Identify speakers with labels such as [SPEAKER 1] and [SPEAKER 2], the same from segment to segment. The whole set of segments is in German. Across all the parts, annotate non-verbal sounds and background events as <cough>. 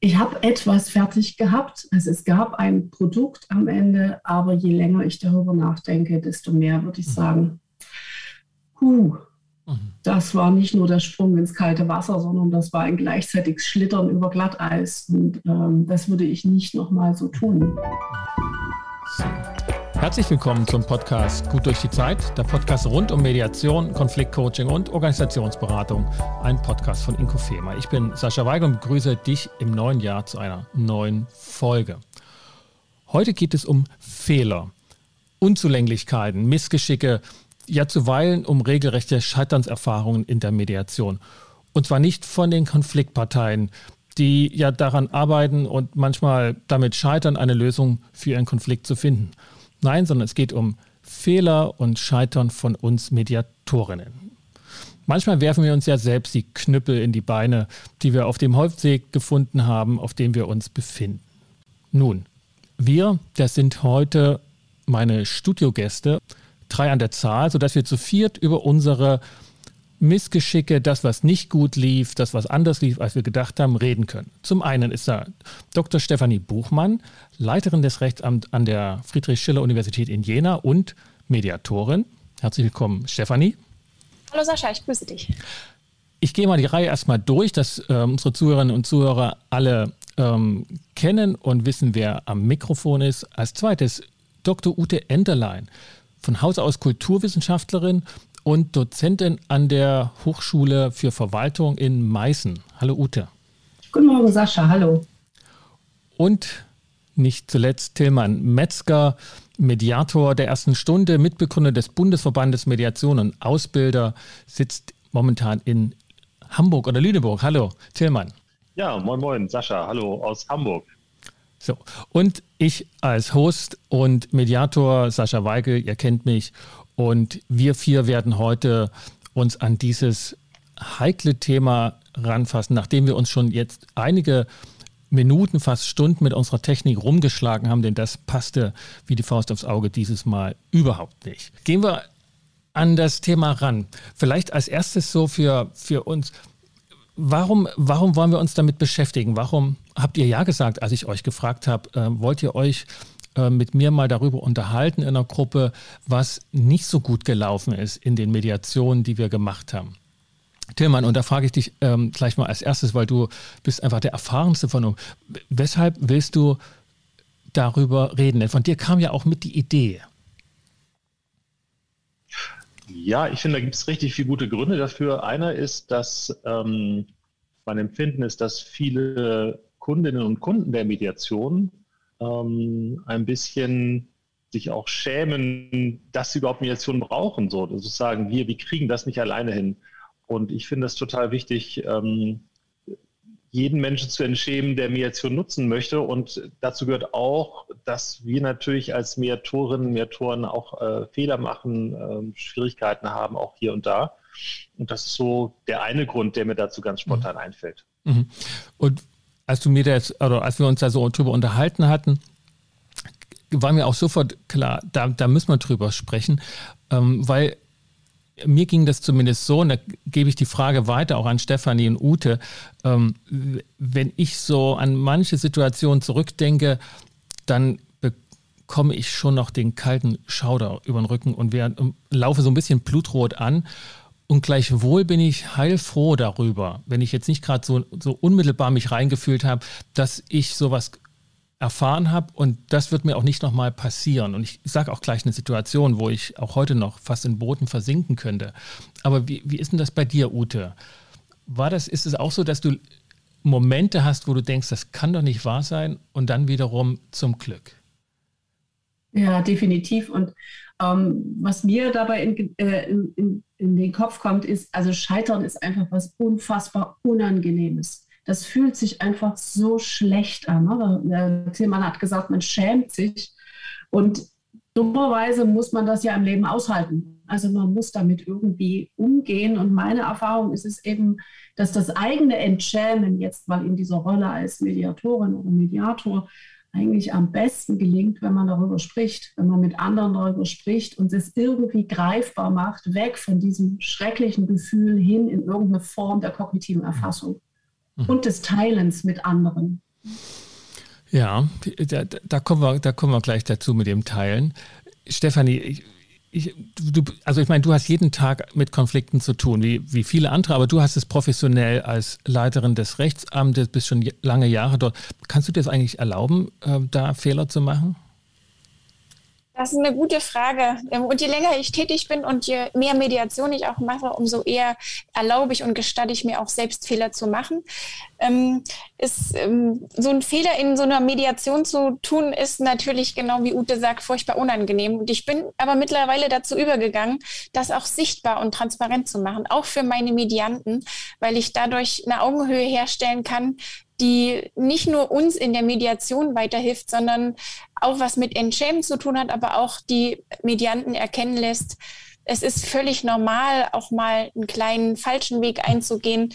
[SPEAKER 1] ich habe etwas fertig gehabt. Also es gab ein Produkt am Ende, aber je länger ich darüber nachdenke, desto mehr würde ich mhm. sagen, huh, mhm. das war nicht nur der Sprung ins kalte Wasser, sondern das war ein gleichzeitiges Schlittern über Glatteis. Und ähm, das würde ich nicht nochmal so tun.
[SPEAKER 2] Herzlich willkommen zum Podcast Gut durch die Zeit, der Podcast rund um Mediation, Konfliktcoaching und Organisationsberatung, ein Podcast von Inkofema. Ich bin Sascha Weigel und begrüße dich im neuen Jahr zu einer neuen Folge. Heute geht es um Fehler, Unzulänglichkeiten, Missgeschicke, ja zuweilen um regelrechte Scheiternserfahrungen in der Mediation. Und zwar nicht von den Konfliktparteien, die ja daran arbeiten und manchmal damit scheitern, eine Lösung für ihren Konflikt zu finden Nein, sondern es geht um Fehler und Scheitern von uns Mediatorinnen. Manchmal werfen wir uns ja selbst die Knüppel in die Beine, die wir auf dem Holzweg gefunden haben, auf dem wir uns befinden. Nun, wir, das sind heute meine Studiogäste, drei an der Zahl, sodass wir zu viert über unsere Missgeschicke, das, was nicht gut lief, das, was anders lief, als wir gedacht haben, reden können. Zum einen ist da Dr. Stefanie Buchmann, Leiterin des Rechtsamts an der Friedrich-Schiller-Universität in Jena und Mediatorin. Herzlich willkommen, Stefanie.
[SPEAKER 3] Hallo Sascha, ich grüße dich.
[SPEAKER 2] Ich gehe mal die Reihe erstmal durch, dass äh, unsere Zuhörerinnen und Zuhörer alle ähm, kennen und wissen, wer am Mikrofon ist. Als zweites Dr. Ute Enderlein, von Haus aus Kulturwissenschaftlerin und Dozentin an der Hochschule für Verwaltung in Meißen. Hallo Ute.
[SPEAKER 1] Guten Morgen, Sascha. Hallo.
[SPEAKER 2] Und nicht zuletzt Tillmann Metzger, Mediator der ersten Stunde, Mitbegründer des Bundesverbandes Mediation und Ausbilder, sitzt momentan in Hamburg oder Lüneburg. Hallo, Tillmann.
[SPEAKER 4] Ja, moin, moin, Sascha. Hallo aus Hamburg.
[SPEAKER 2] So, und ich als Host und Mediator, Sascha Weigel, ihr kennt mich und wir vier werden heute uns an dieses heikle Thema ranfassen, nachdem wir uns schon jetzt einige Minuten, fast Stunden mit unserer Technik rumgeschlagen haben, denn das passte wie die Faust aufs Auge dieses Mal überhaupt nicht. Gehen wir an das Thema ran. Vielleicht als erstes so für, für uns. Warum, warum wollen wir uns damit beschäftigen? Warum habt ihr ja gesagt, als ich euch gefragt habe, äh, wollt ihr euch mit mir mal darüber unterhalten in einer Gruppe, was nicht so gut gelaufen ist in den Mediationen, die wir gemacht haben. Tillmann, und da frage ich dich ähm, gleich mal als erstes, weil du bist einfach der erfahrenste von uns. Weshalb willst du darüber reden? Denn von dir kam ja auch mit die Idee.
[SPEAKER 4] Ja, ich finde, da gibt es richtig viele gute Gründe dafür. Einer ist, dass ähm, mein Empfinden ist, dass viele Kundinnen und Kunden der Mediation ähm, ein bisschen sich auch schämen, dass sie überhaupt Mediation brauchen. So, sozusagen, wir, wir kriegen das nicht alleine hin. Und ich finde es total wichtig, ähm, jeden Menschen zu entschämen, der Mediation nutzen möchte. Und dazu gehört auch, dass wir natürlich als Mediatorinnen und Mediatoren auch äh, Fehler machen, äh, Schwierigkeiten haben, auch hier und da. Und das ist so der eine Grund, der mir dazu ganz spontan mhm. einfällt.
[SPEAKER 2] Mhm. Und als du mir das, oder als wir uns da so drüber unterhalten hatten, war mir auch sofort klar, da, da müssen wir drüber sprechen, ähm, weil mir ging das zumindest so, und da gebe ich die Frage weiter auch an Stefanie und Ute, ähm, wenn ich so an manche Situationen zurückdenke, dann bekomme ich schon noch den kalten Schauder über den Rücken und wir, laufe so ein bisschen blutrot an und gleichwohl bin ich heilfroh darüber, wenn ich jetzt nicht gerade so, so unmittelbar mich reingefühlt habe, dass ich sowas erfahren habe und das wird mir auch nicht nochmal passieren. Und ich sage auch gleich eine Situation, wo ich auch heute noch fast in Booten versinken könnte. Aber wie, wie ist denn das bei dir, Ute? War das, ist es auch so, dass du Momente hast, wo du denkst, das kann doch nicht wahr sein und dann wiederum zum Glück?
[SPEAKER 1] Ja, definitiv. Und ähm, was mir dabei in, äh, in, in, in, den Kopf kommt, ist, also Scheitern ist einfach was unfassbar Unangenehmes. Das fühlt sich einfach so schlecht an. Ne? Der Tillmann hat gesagt, man schämt sich. Und dummerweise muss man das ja im Leben aushalten. Also man muss damit irgendwie umgehen. Und meine Erfahrung ist es eben, dass das eigene Entschämen jetzt mal in dieser Rolle als Mediatorin oder Mediator eigentlich am besten gelingt, wenn man darüber spricht, wenn man mit anderen darüber spricht und es irgendwie greifbar macht, weg von diesem schrecklichen Gefühl hin in irgendeine Form der kognitiven Erfassung mhm. und des Teilens mit anderen.
[SPEAKER 2] Ja, da, da, kommen wir, da kommen wir gleich dazu mit dem Teilen. Stefanie, ich, ich, du, also ich meine, du hast jeden Tag mit Konflikten zu tun, wie, wie viele andere, aber du hast es professionell als Leiterin des Rechtsamtes, bist schon lange Jahre dort. Kannst du dir das eigentlich erlauben, äh, da Fehler zu machen?
[SPEAKER 3] Das ist eine gute Frage. Ähm, und je länger ich tätig bin und je mehr Mediation ich auch mache, umso eher erlaube ich und gestatte ich mir auch selbst Fehler zu machen. Ähm, ist, ähm, so ein Fehler in so einer Mediation zu tun, ist natürlich genau wie Ute sagt, furchtbar unangenehm. Und ich bin aber mittlerweile dazu übergegangen, das auch sichtbar und transparent zu machen, auch für meine Medianten, weil ich dadurch eine Augenhöhe herstellen kann, die nicht nur uns in der Mediation weiterhilft, sondern auch was mit Entschämen zu tun hat, aber auch die Medianten erkennen lässt, es ist völlig normal, auch mal einen kleinen falschen Weg einzugehen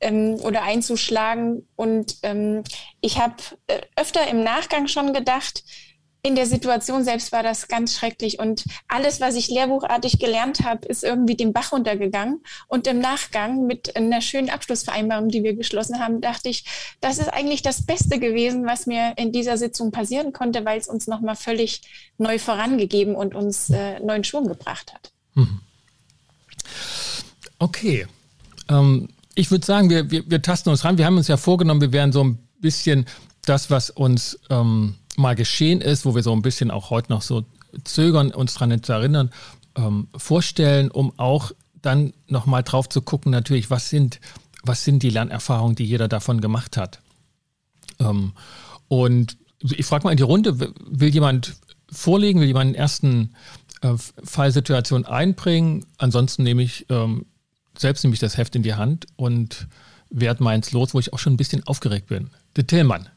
[SPEAKER 3] ähm, oder einzuschlagen. Und ähm, ich habe äh, öfter im Nachgang schon gedacht, in der Situation selbst war das ganz schrecklich und alles, was ich lehrbuchartig gelernt habe, ist irgendwie den Bach runtergegangen. Und im Nachgang mit einer schönen Abschlussvereinbarung, die wir geschlossen haben, dachte ich, das ist eigentlich das Beste gewesen, was mir in dieser Sitzung passieren konnte, weil es uns nochmal völlig neu vorangegeben und uns äh, neuen Schwung gebracht hat. Mhm.
[SPEAKER 2] Okay. Ähm, ich würde sagen, wir, wir, wir tasten uns ran. Wir haben uns ja vorgenommen, wir werden so ein bisschen das, was uns ähm, mal geschehen ist, wo wir so ein bisschen auch heute noch so zögern, uns daran zu erinnern, ähm, vorstellen, um auch dann nochmal drauf zu gucken, natürlich, was sind, was sind die Lernerfahrungen, die jeder davon gemacht hat. Ähm, und ich frage mal in die Runde, will jemand vorlegen, will jemand einen ersten äh, Fallsituation einbringen? Ansonsten nehme ich ähm, selbst nämlich das Heft in die Hand und werde meins los, wo ich auch schon ein bisschen aufgeregt bin. Der Tillmann,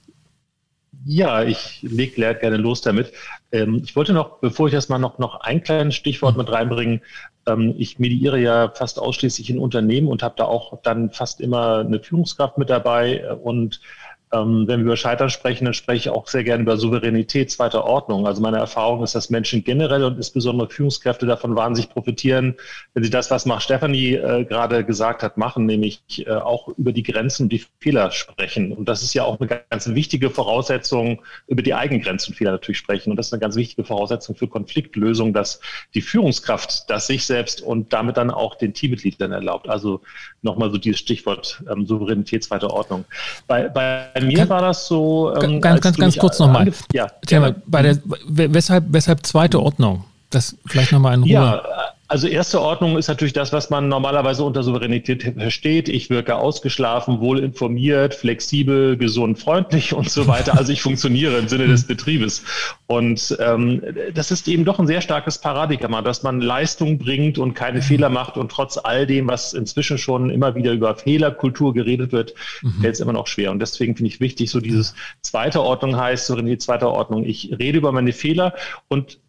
[SPEAKER 4] ja, ich lege gerne los damit. Ähm, ich wollte noch, bevor ich das mal noch, noch ein kleines Stichwort mit reinbringen, ähm, ich mediere ja fast ausschließlich in Unternehmen und habe da auch dann fast immer eine Führungskraft mit dabei und ähm, wenn wir über Scheitern sprechen, dann spreche ich auch sehr gerne über Souveränität zweiter Ordnung. Also meine Erfahrung ist, dass Menschen generell und insbesondere Führungskräfte davon wahnsinnig profitieren, wenn sie das, was Mark Stephanie äh, gerade gesagt hat, machen, nämlich äh, auch über die Grenzen und die Fehler sprechen. Und das ist ja auch eine ganz wichtige Voraussetzung, über die eigenen Grenzen und Fehler natürlich sprechen. Und das ist eine ganz wichtige Voraussetzung für Konfliktlösung, dass die Führungskraft das sich selbst und damit dann auch den Teammitgliedern erlaubt. Also nochmal so dieses Stichwort ähm, Souveränität zweiter Ordnung. Bei, bei bei mir kann, war das so.
[SPEAKER 2] Ähm, ganz, ganz, ganz kurz nochmal. Ja, ja. Bei der, weshalb, weshalb zweite Ordnung? Das vielleicht nochmal in Ruhe.
[SPEAKER 4] Ja, also erste Ordnung ist natürlich das, was man normalerweise unter Souveränität versteht. Ich wirke ausgeschlafen, wohl informiert, flexibel, gesund, freundlich und so weiter. Also ich funktioniere im Sinne des Betriebes. Und ähm, das ist eben doch ein sehr starkes Paradigma, dass man Leistung bringt und keine Fehler macht und trotz all dem, was inzwischen schon immer wieder über Fehlerkultur geredet wird, mhm. fällt es immer noch schwer. Und deswegen finde ich wichtig, so dieses zweite Ordnung heißt, Souveränität zweiter Ordnung. Ich rede über meine Fehler und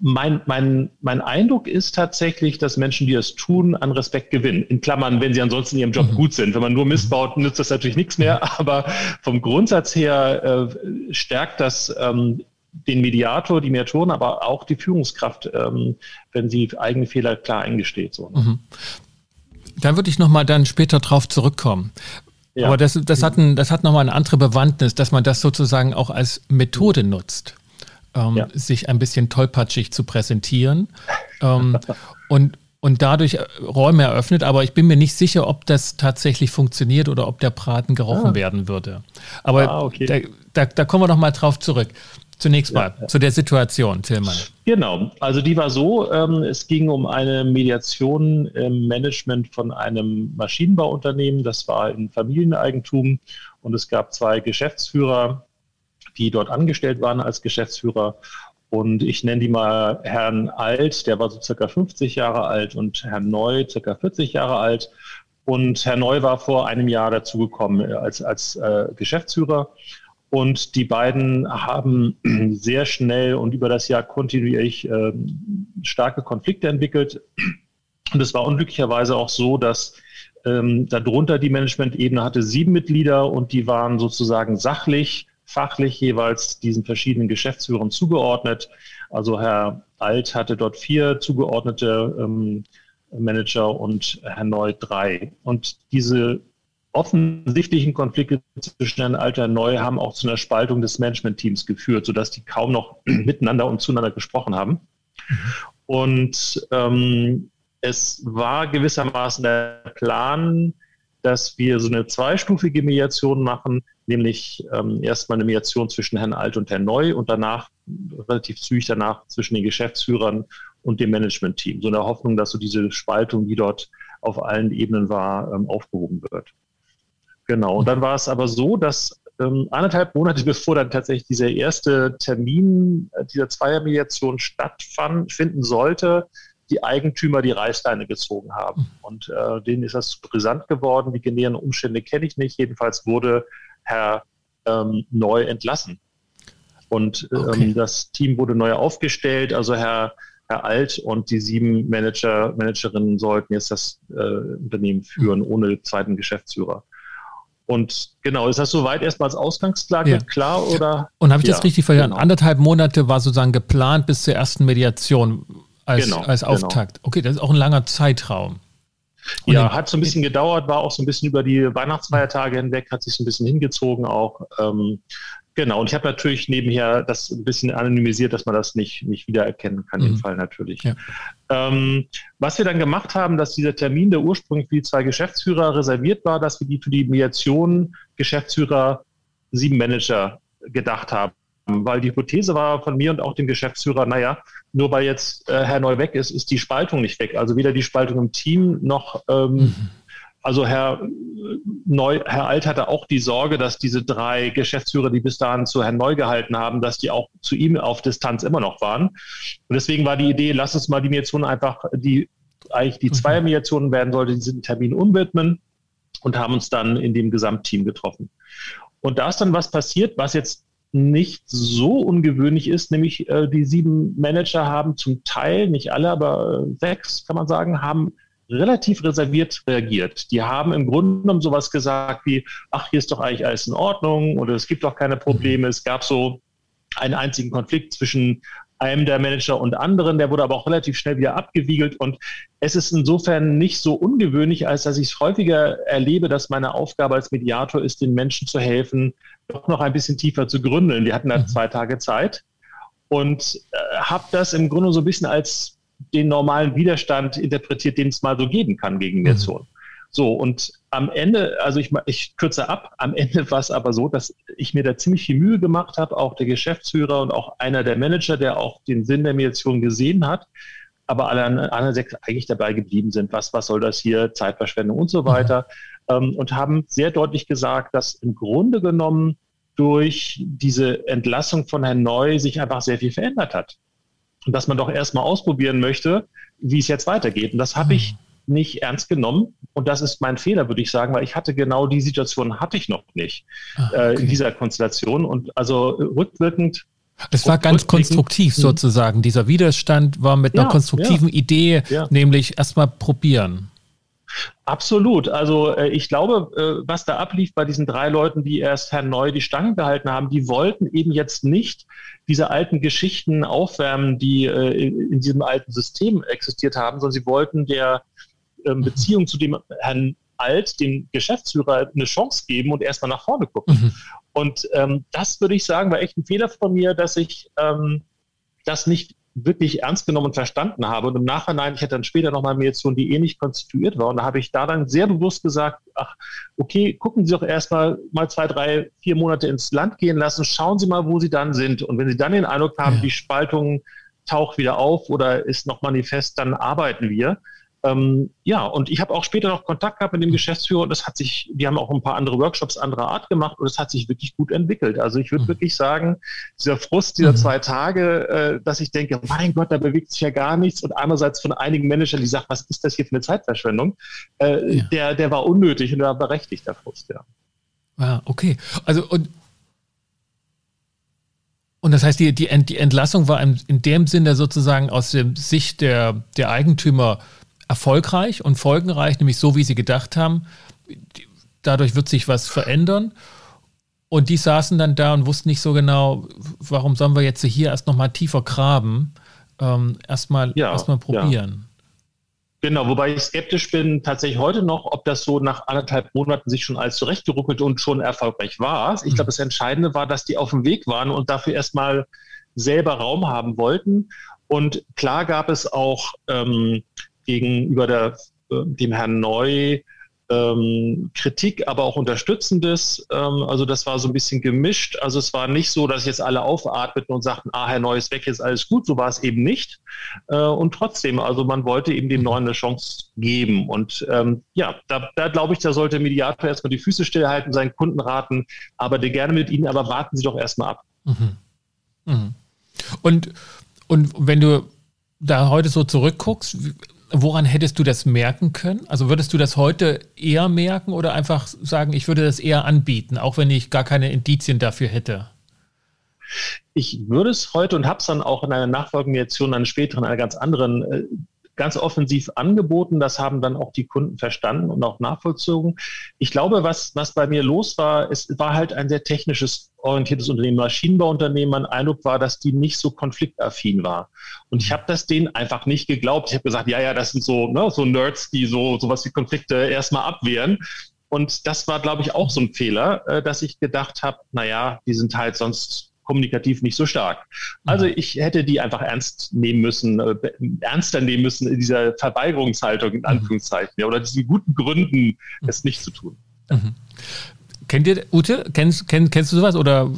[SPEAKER 4] mein, mein, mein Eindruck ist tatsächlich, dass Menschen, die das tun, an Respekt gewinnen. In Klammern, wenn sie ansonsten in ihrem Job mhm. gut sind. Wenn man nur missbaut, nützt das natürlich nichts mehr. Aber vom Grundsatz her äh, stärkt das ähm, den Mediator, die Mediatoren, aber auch die Führungskraft, ähm, wenn sie eigene Fehler klar eingesteht. So, ne? mhm.
[SPEAKER 2] Da würde ich nochmal dann später drauf zurückkommen. Ja. Aber das, das hat, ein, das hat nochmal eine andere Bewandtnis, dass man das sozusagen auch als Methode nutzt ähm, ja. sich ein bisschen tollpatschig zu präsentieren ähm, <laughs> und, und dadurch äh, Räume eröffnet. Aber ich bin mir nicht sicher, ob das tatsächlich funktioniert oder ob der Braten gerochen ah. werden würde. Aber ah, okay. da, da, da, kommen wir noch mal drauf zurück. Zunächst mal ja, ja. zu der Situation, Tillmann.
[SPEAKER 4] Genau, also die war so, ähm, es ging um eine Mediation im Management von einem Maschinenbauunternehmen, das war in Familieneigentum und es gab zwei Geschäftsführer, die dort angestellt waren als Geschäftsführer. Und ich nenne die mal Herrn Alt, der war so circa 50 Jahre alt und Herrn Neu circa 40 Jahre alt. Und Herr Neu war vor einem Jahr dazugekommen als, als äh, Geschäftsführer. Und die beiden haben <clears throat> sehr schnell und über das Jahr kontinuierlich äh, starke Konflikte entwickelt. Und es war unglücklicherweise auch so, dass ähm, darunter die Management-Ebene hatte sieben Mitglieder und die waren sozusagen sachlich fachlich jeweils diesen verschiedenen Geschäftsführern zugeordnet. Also Herr Alt hatte dort vier zugeordnete ähm, Manager und Herr Neu drei. Und diese offensichtlichen Konflikte zwischen Herrn Alter und Neu haben auch zu einer Spaltung des Management-Teams geführt, sodass die kaum noch <clears throat> miteinander und zueinander gesprochen haben. Und ähm, es war gewissermaßen der Plan, dass wir so eine zweistufige Mediation machen, nämlich ähm, erstmal eine Mediation zwischen Herrn Alt und Herrn Neu und danach, relativ zügig danach, zwischen den Geschäftsführern und dem Management-Team. So in der Hoffnung, dass so diese Spaltung, die dort auf allen Ebenen war, ähm, aufgehoben wird. Genau. Und dann war es aber so, dass ähm, anderthalb Monate <laughs> bevor dann tatsächlich dieser erste Termin äh, dieser Zweiermediation stattfinden sollte, die Eigentümer die Reißleine gezogen haben. Und äh, denen ist das brisant geworden. Die genäheren Umstände kenne ich nicht. Jedenfalls wurde Herr ähm, Neu entlassen. Und ähm, okay. das Team wurde neu aufgestellt. Also Herr, Herr Alt und die sieben Manager, Managerinnen sollten jetzt das äh, Unternehmen führen, ohne zweiten Geschäftsführer. Und genau, ist das soweit erstmal als Ausgangslage ja. klar? Oder?
[SPEAKER 2] Und habe ich ja, das richtig verstanden? Genau. Anderthalb Monate war sozusagen geplant bis zur ersten Mediation als, genau, als genau. Auftakt. Genau. Okay, das ist auch ein langer Zeitraum.
[SPEAKER 4] Und ja, hat so ein bisschen gedauert, war auch so ein bisschen über die Weihnachtsfeiertage hinweg, hat sich so ein bisschen hingezogen auch. Ähm, genau, und ich habe natürlich nebenher das ein bisschen anonymisiert, dass man das nicht, nicht wiedererkennen kann, mhm. im Fall natürlich. Ja. Ähm, was wir dann gemacht haben, dass dieser Termin, der ursprünglich für die zwei Geschäftsführer reserviert war, dass wir die für die Mediation Geschäftsführer sieben Manager gedacht haben weil die Hypothese war von mir und auch dem Geschäftsführer, naja, nur weil jetzt äh, Herr Neu weg ist, ist die Spaltung nicht weg. Also weder die Spaltung im Team noch, ähm, mhm. also Herr Neu, Herr Alt hatte auch die Sorge, dass diese drei Geschäftsführer, die bis dahin zu Herrn Neu gehalten haben, dass die auch zu ihm auf Distanz immer noch waren. Und deswegen war die Idee, lass uns mal die Mediation einfach, die eigentlich die mhm. Zweier-Mediationen werden sollte, diesen Termin umwidmen und haben uns dann in dem Gesamtteam getroffen. Und da ist dann was passiert, was jetzt nicht so ungewöhnlich ist, nämlich äh, die sieben Manager haben zum Teil, nicht alle, aber äh, sechs, kann man sagen, haben relativ reserviert reagiert. Die haben im Grunde genommen sowas gesagt wie, ach, hier ist doch eigentlich alles in Ordnung oder es gibt doch keine Probleme. Es gab so einen einzigen Konflikt zwischen einem der Manager und anderen, der wurde aber auch relativ schnell wieder abgewiegelt und es ist insofern nicht so ungewöhnlich, als dass ich es häufiger erlebe, dass meine Aufgabe als Mediator ist, den Menschen zu helfen, doch noch ein bisschen tiefer zu gründeln. Wir hatten da mhm. zwei Tage Zeit und äh, habe das im Grunde so ein bisschen als den normalen Widerstand interpretiert, den es mal so geben kann gegen Mediation. Mhm. So, und am Ende, also ich, ich kürze ab, am Ende war es aber so, dass ich mir da ziemlich viel Mühe gemacht habe, auch der Geschäftsführer und auch einer der Manager, der auch den Sinn der Mediation gesehen hat, aber alle anderen sechs eigentlich dabei geblieben sind, was, was soll das hier, Zeitverschwendung und so mhm. weiter, ähm, und haben sehr deutlich gesagt, dass im Grunde genommen durch diese Entlassung von Herrn Neu sich einfach sehr viel verändert hat. Und dass man doch erstmal ausprobieren möchte, wie es jetzt weitergeht. Und das habe ich mhm nicht ernst genommen. Und das ist mein Fehler, würde ich sagen, weil ich hatte genau die Situation hatte ich noch nicht ah, okay. äh, in dieser Konstellation. Und also rückwirkend
[SPEAKER 2] es war ganz konstruktiv mhm. sozusagen. Dieser Widerstand war mit einer ja, konstruktiven ja, Idee, ja. nämlich erstmal probieren.
[SPEAKER 4] Absolut. Also äh, ich glaube, äh, was da ablief bei diesen drei Leuten, die erst Herrn Neu die Stangen gehalten haben, die wollten eben jetzt nicht diese alten Geschichten aufwärmen, die äh, in diesem alten System existiert haben, sondern sie wollten der ähm, Beziehung zu dem Herrn Alt, dem Geschäftsführer, eine Chance geben und erstmal nach vorne gucken. Mhm. Und ähm, das würde ich sagen, war echt ein Fehler von mir, dass ich ähm, das nicht wirklich ernst genommen und verstanden habe. Und im Nachhinein, ich hatte dann später nochmal eine Mediation, die ähnlich konstituiert war. Und da habe ich da dann sehr bewusst gesagt, ach, okay, gucken Sie doch erstmal mal zwei, drei, vier Monate ins Land gehen lassen, schauen Sie mal, wo Sie dann sind. Und wenn Sie dann den Eindruck haben, ja. die Spaltung taucht wieder auf oder ist noch manifest, dann arbeiten wir. Ähm, ja, und ich habe auch später noch Kontakt gehabt mit dem Geschäftsführer und das hat sich, die haben auch ein paar andere Workshops anderer Art gemacht und es hat sich wirklich gut entwickelt. Also ich würde mhm. wirklich sagen, dieser Frust dieser mhm. zwei Tage, äh, dass ich denke, mein Gott, da bewegt sich ja gar nichts und einerseits von einigen Managern, die sagen, was ist das hier für eine Zeitverschwendung, äh, ja. der, der war unnötig und der war berechtigt, der Frust, ja.
[SPEAKER 2] Ah, okay. Also und und das heißt, die, die, Entlassung war in, dem Sinne sozusagen aus der Sicht der, der Eigentümer erfolgreich und folgenreich, nämlich so, wie sie gedacht haben. Dadurch wird sich was verändern. Und die saßen dann da und wussten nicht so genau, warum sollen wir jetzt hier erst nochmal tiefer graben, ähm, erstmal ja, erst probieren.
[SPEAKER 4] Genau, wobei ich skeptisch bin, tatsächlich heute noch, ob das so nach anderthalb Monaten sich schon alles zurechtgeruckelt und schon erfolgreich war. Ich glaube, das Entscheidende war, dass die auf dem Weg waren und dafür erstmal selber Raum haben wollten. Und klar gab es auch ähm, gegenüber der, äh, dem Herrn Neu ähm, Kritik, aber auch Unterstützendes. Ähm, also das war so ein bisschen gemischt. Also es war nicht so, dass jetzt alle aufatmeten und sagten, ah, Herr Neu ist weg, jetzt alles gut. So war es eben nicht. Äh, und trotzdem, also man wollte eben dem Neuen eine Chance geben. Und ähm, ja, da, da glaube ich, da sollte Mediator erstmal die Füße stillhalten, seinen Kunden raten, arbeite gerne mit ihnen, aber warten Sie doch erstmal ab. Mhm.
[SPEAKER 2] Mhm. Und, und wenn du da heute so zurückguckst, Woran hättest du das merken können? Also würdest du das heute eher merken oder einfach sagen, ich würde das eher anbieten, auch wenn ich gar keine Indizien dafür hätte?
[SPEAKER 4] Ich würde es heute und habe es dann auch in einer Nachfolgemediation, einer späteren, einer ganz anderen äh, ganz offensiv angeboten. Das haben dann auch die Kunden verstanden und auch nachvollzogen. Ich glaube, was, was bei mir los war, es war halt ein sehr technisches orientiertes Unternehmen, Maschinenbauunternehmen. Mein Eindruck war, dass die nicht so konfliktaffin war. Und ich habe das denen einfach nicht geglaubt. Ich habe gesagt, ja, ja, das sind so, ne, so Nerds, die so sowas wie Konflikte erstmal abwehren. Und das war, glaube ich, auch so ein Fehler, äh, dass ich gedacht habe, naja, die sind halt sonst kommunikativ nicht so stark. Also ich hätte die einfach ernst nehmen müssen, äh, ernster nehmen müssen in dieser Verweigerungshaltung, in mhm. Anführungszeichen, ja, oder diesen guten Gründen, es nicht zu tun. Mhm.
[SPEAKER 2] Kennt ihr, Ute, kennst, kennst, kennst du sowas oder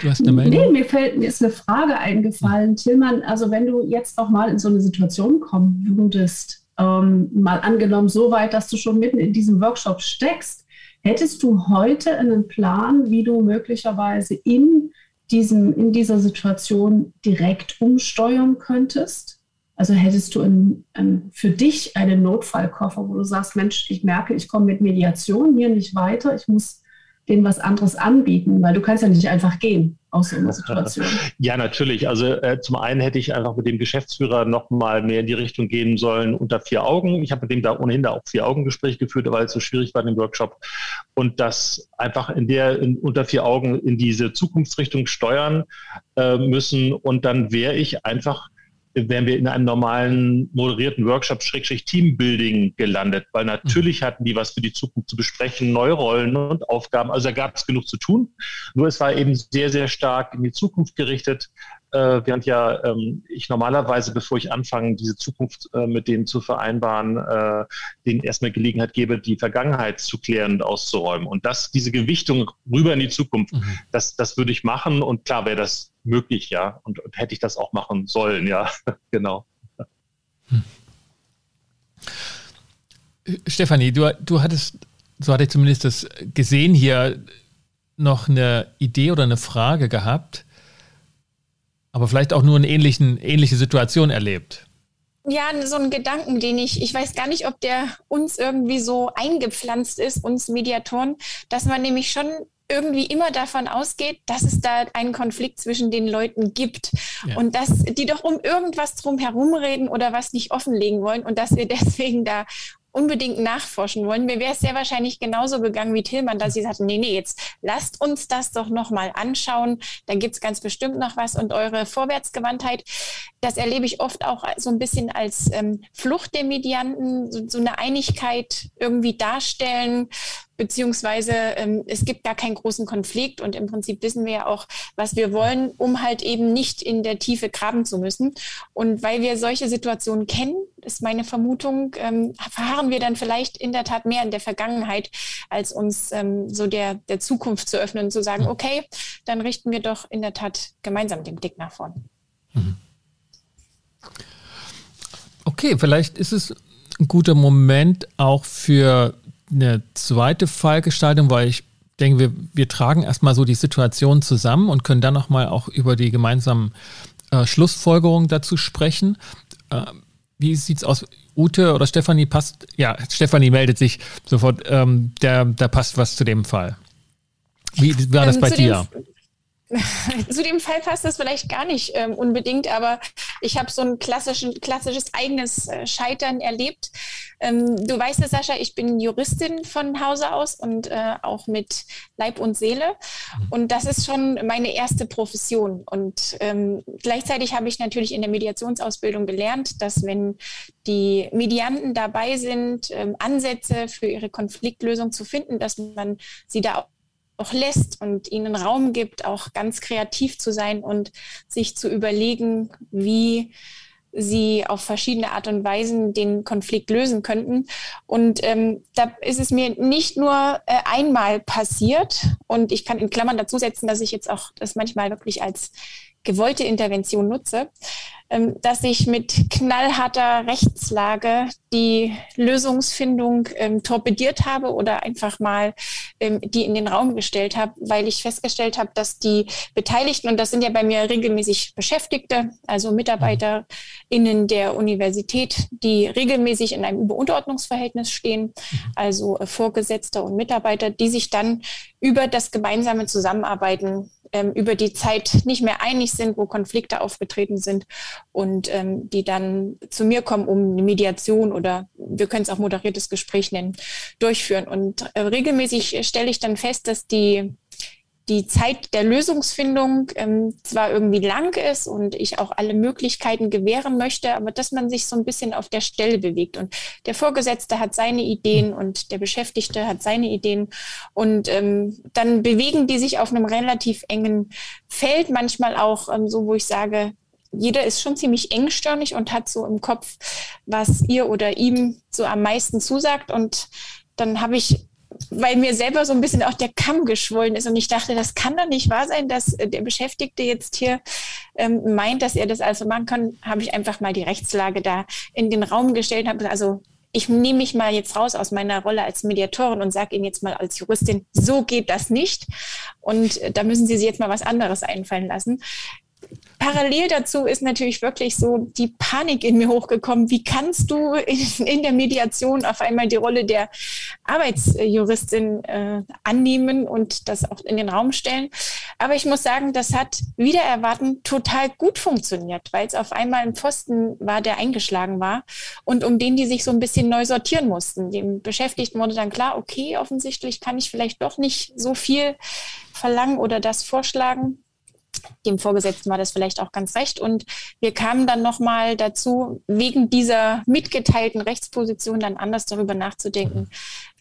[SPEAKER 1] Du hast eine Meldung? Nee, mir, fällt, mir ist eine Frage eingefallen. Tillmann, also wenn du jetzt auch mal in so eine Situation kommen würdest, ähm, mal angenommen so weit, dass du schon mitten in diesem Workshop steckst, Hättest du heute einen Plan, wie du möglicherweise in, diesem, in dieser Situation direkt umsteuern könntest? Also hättest du ein, ein, für dich einen Notfallkoffer, wo du sagst, Mensch, ich merke, ich komme mit Mediation hier nicht weiter, ich muss denen was anderes anbieten, weil du kannst ja nicht einfach gehen aus so einer Situation.
[SPEAKER 4] Ja, natürlich. Also äh, zum einen hätte ich einfach mit dem Geschäftsführer noch mal mehr in die Richtung gehen sollen unter vier Augen. Ich habe mit dem da ohnehin da auch vier Augen Gespräch geführt, weil es so schwierig war in dem Workshop und das einfach in der in, unter vier Augen in diese Zukunftsrichtung steuern äh, müssen und dann wäre ich einfach wären wir in einem normalen moderierten Workshop Schrägstrich Teambuilding gelandet, weil natürlich hatten die was für die Zukunft zu besprechen, neue Rollen und Aufgaben. Also da gab es genug zu tun. Nur es war eben sehr, sehr stark in die Zukunft gerichtet, äh, während ja ähm, ich normalerweise, bevor ich anfange, diese Zukunft äh, mit denen zu vereinbaren, äh, denen erstmal Gelegenheit gebe, die Vergangenheit zu klären und auszuräumen. Und das, diese Gewichtung rüber in die Zukunft, mhm. das, das würde ich machen. Und klar wäre das möglich, ja. Und, und hätte ich das auch machen sollen, ja, <laughs> genau. Hm.
[SPEAKER 2] Stefanie, du, du hattest, so hatte ich zumindest das gesehen hier, noch eine Idee oder eine Frage gehabt, aber vielleicht auch nur eine ähnlichen, ähnliche Situation erlebt.
[SPEAKER 3] Ja, so ein Gedanken, den ich, ich weiß gar nicht, ob der uns irgendwie so eingepflanzt ist, uns Mediatoren, dass man nämlich schon irgendwie immer davon ausgeht, dass es da einen Konflikt zwischen den Leuten gibt ja. und dass die doch um irgendwas drum herumreden oder was nicht offenlegen wollen und dass wir <laughs> deswegen da unbedingt nachforschen wollen. Mir wäre es sehr wahrscheinlich genauso gegangen wie Tillmann, dass sie sagten, nee, nee, jetzt lasst uns das doch nochmal anschauen. Da gibt's ganz bestimmt noch was. Und eure Vorwärtsgewandtheit, das erlebe ich oft auch so ein bisschen als ähm, Flucht der Medianten, so, so eine Einigkeit irgendwie darstellen, beziehungsweise ähm, es gibt gar keinen großen Konflikt und im Prinzip wissen wir ja auch, was wir wollen, um halt eben nicht in der Tiefe graben zu müssen. Und weil wir solche Situationen kennen, ist meine Vermutung, ähm, verharren wir dann vielleicht in der Tat mehr in der Vergangenheit, als uns ähm, so der, der Zukunft zu öffnen und zu sagen, okay, dann richten wir doch in der Tat gemeinsam den Blick nach vorn. Mhm.
[SPEAKER 2] Okay, vielleicht ist es ein guter Moment auch für eine zweite Fallgestaltung, weil ich denke, wir, wir tragen erstmal so die Situation zusammen und können dann nochmal auch über die gemeinsamen äh, Schlussfolgerungen dazu sprechen. Äh, wie sieht es aus? Ute oder Stefanie passt? Ja, Stefanie meldet sich sofort. Ähm, der, da passt was zu dem Fall. Wie war das ähm, bei dir? <laughs>
[SPEAKER 3] Zu dem Fall passt das vielleicht gar nicht ähm, unbedingt, aber ich habe so ein klassisches eigenes äh, Scheitern erlebt. Ähm, du weißt ja, Sascha, ich bin Juristin von Hause aus und äh, auch mit Leib und Seele. Mhm. Und das ist schon meine erste Profession. Und ähm, gleichzeitig habe ich natürlich in der Mediationsausbildung gelernt, dass wenn die Medianten dabei sind, ähm, Ansätze für ihre Konfliktlösung zu finden, dass man sie da auch lässt und ihnen Raum gibt, auch ganz kreativ zu sein und sich zu überlegen, wie sie auf verschiedene Art und Weisen den Konflikt lösen könnten. Und ähm, da ist es mir nicht nur äh, einmal passiert und ich kann in Klammern dazu setzen, dass ich jetzt auch das manchmal wirklich als gewollte Intervention nutze, ähm, dass ich mit knallharter Rechtslage die Lösungsfindung ähm, torpediert habe oder einfach mal ähm, die in den Raum gestellt habe, weil ich festgestellt habe, dass die Beteiligten, und das sind ja bei mir regelmäßig Beschäftigte, also MitarbeiterInnen der Universität, die regelmäßig in einem Überunterordnungsverhältnis stehen, also äh, Vorgesetzte und Mitarbeiter, die sich dann über das gemeinsame Zusammenarbeiten ähm, über die Zeit nicht mehr einig sind, wo Konflikte aufgetreten sind und ähm, die dann zu mir kommen, um eine Mediation oder wir können es auch moderiertes Gespräch nennen, durchführen. Und äh, regelmäßig stelle ich dann fest, dass die die Zeit der Lösungsfindung ähm, zwar irgendwie lang ist und ich auch alle Möglichkeiten gewähren möchte, aber dass man sich so ein bisschen auf der Stelle bewegt. Und der Vorgesetzte hat seine Ideen und der Beschäftigte hat seine Ideen. Und ähm, dann bewegen die sich auf einem relativ engen Feld, manchmal auch ähm, so, wo ich sage, jeder ist schon ziemlich engstirnig und hat so im Kopf, was ihr oder ihm so am meisten zusagt. Und dann habe ich weil mir selber so ein bisschen auch der Kamm geschwollen ist und ich dachte, das kann doch nicht wahr sein, dass der Beschäftigte jetzt hier ähm, meint, dass er das also machen kann, habe ich einfach mal die Rechtslage da in den Raum gestellt, habe also ich nehme mich mal jetzt raus aus meiner Rolle als Mediatorin und sage Ihnen jetzt mal als Juristin, so geht das nicht. Und äh, da müssen Sie sich jetzt mal was anderes einfallen lassen parallel dazu ist natürlich wirklich so die Panik in mir hochgekommen. Wie kannst du in, in der Mediation auf einmal die Rolle der Arbeitsjuristin äh, annehmen und das auch in den Raum stellen? Aber ich muss sagen, das hat wieder erwarten total gut funktioniert, weil es auf einmal ein Pfosten war, der eingeschlagen war und um den die sich so ein bisschen neu sortieren mussten. Dem Beschäftigten wurde dann klar, okay, offensichtlich kann ich vielleicht doch nicht so viel verlangen oder das vorschlagen dem Vorgesetzten war das vielleicht auch ganz recht. Und wir kamen dann nochmal dazu, wegen dieser mitgeteilten Rechtsposition dann anders darüber nachzudenken,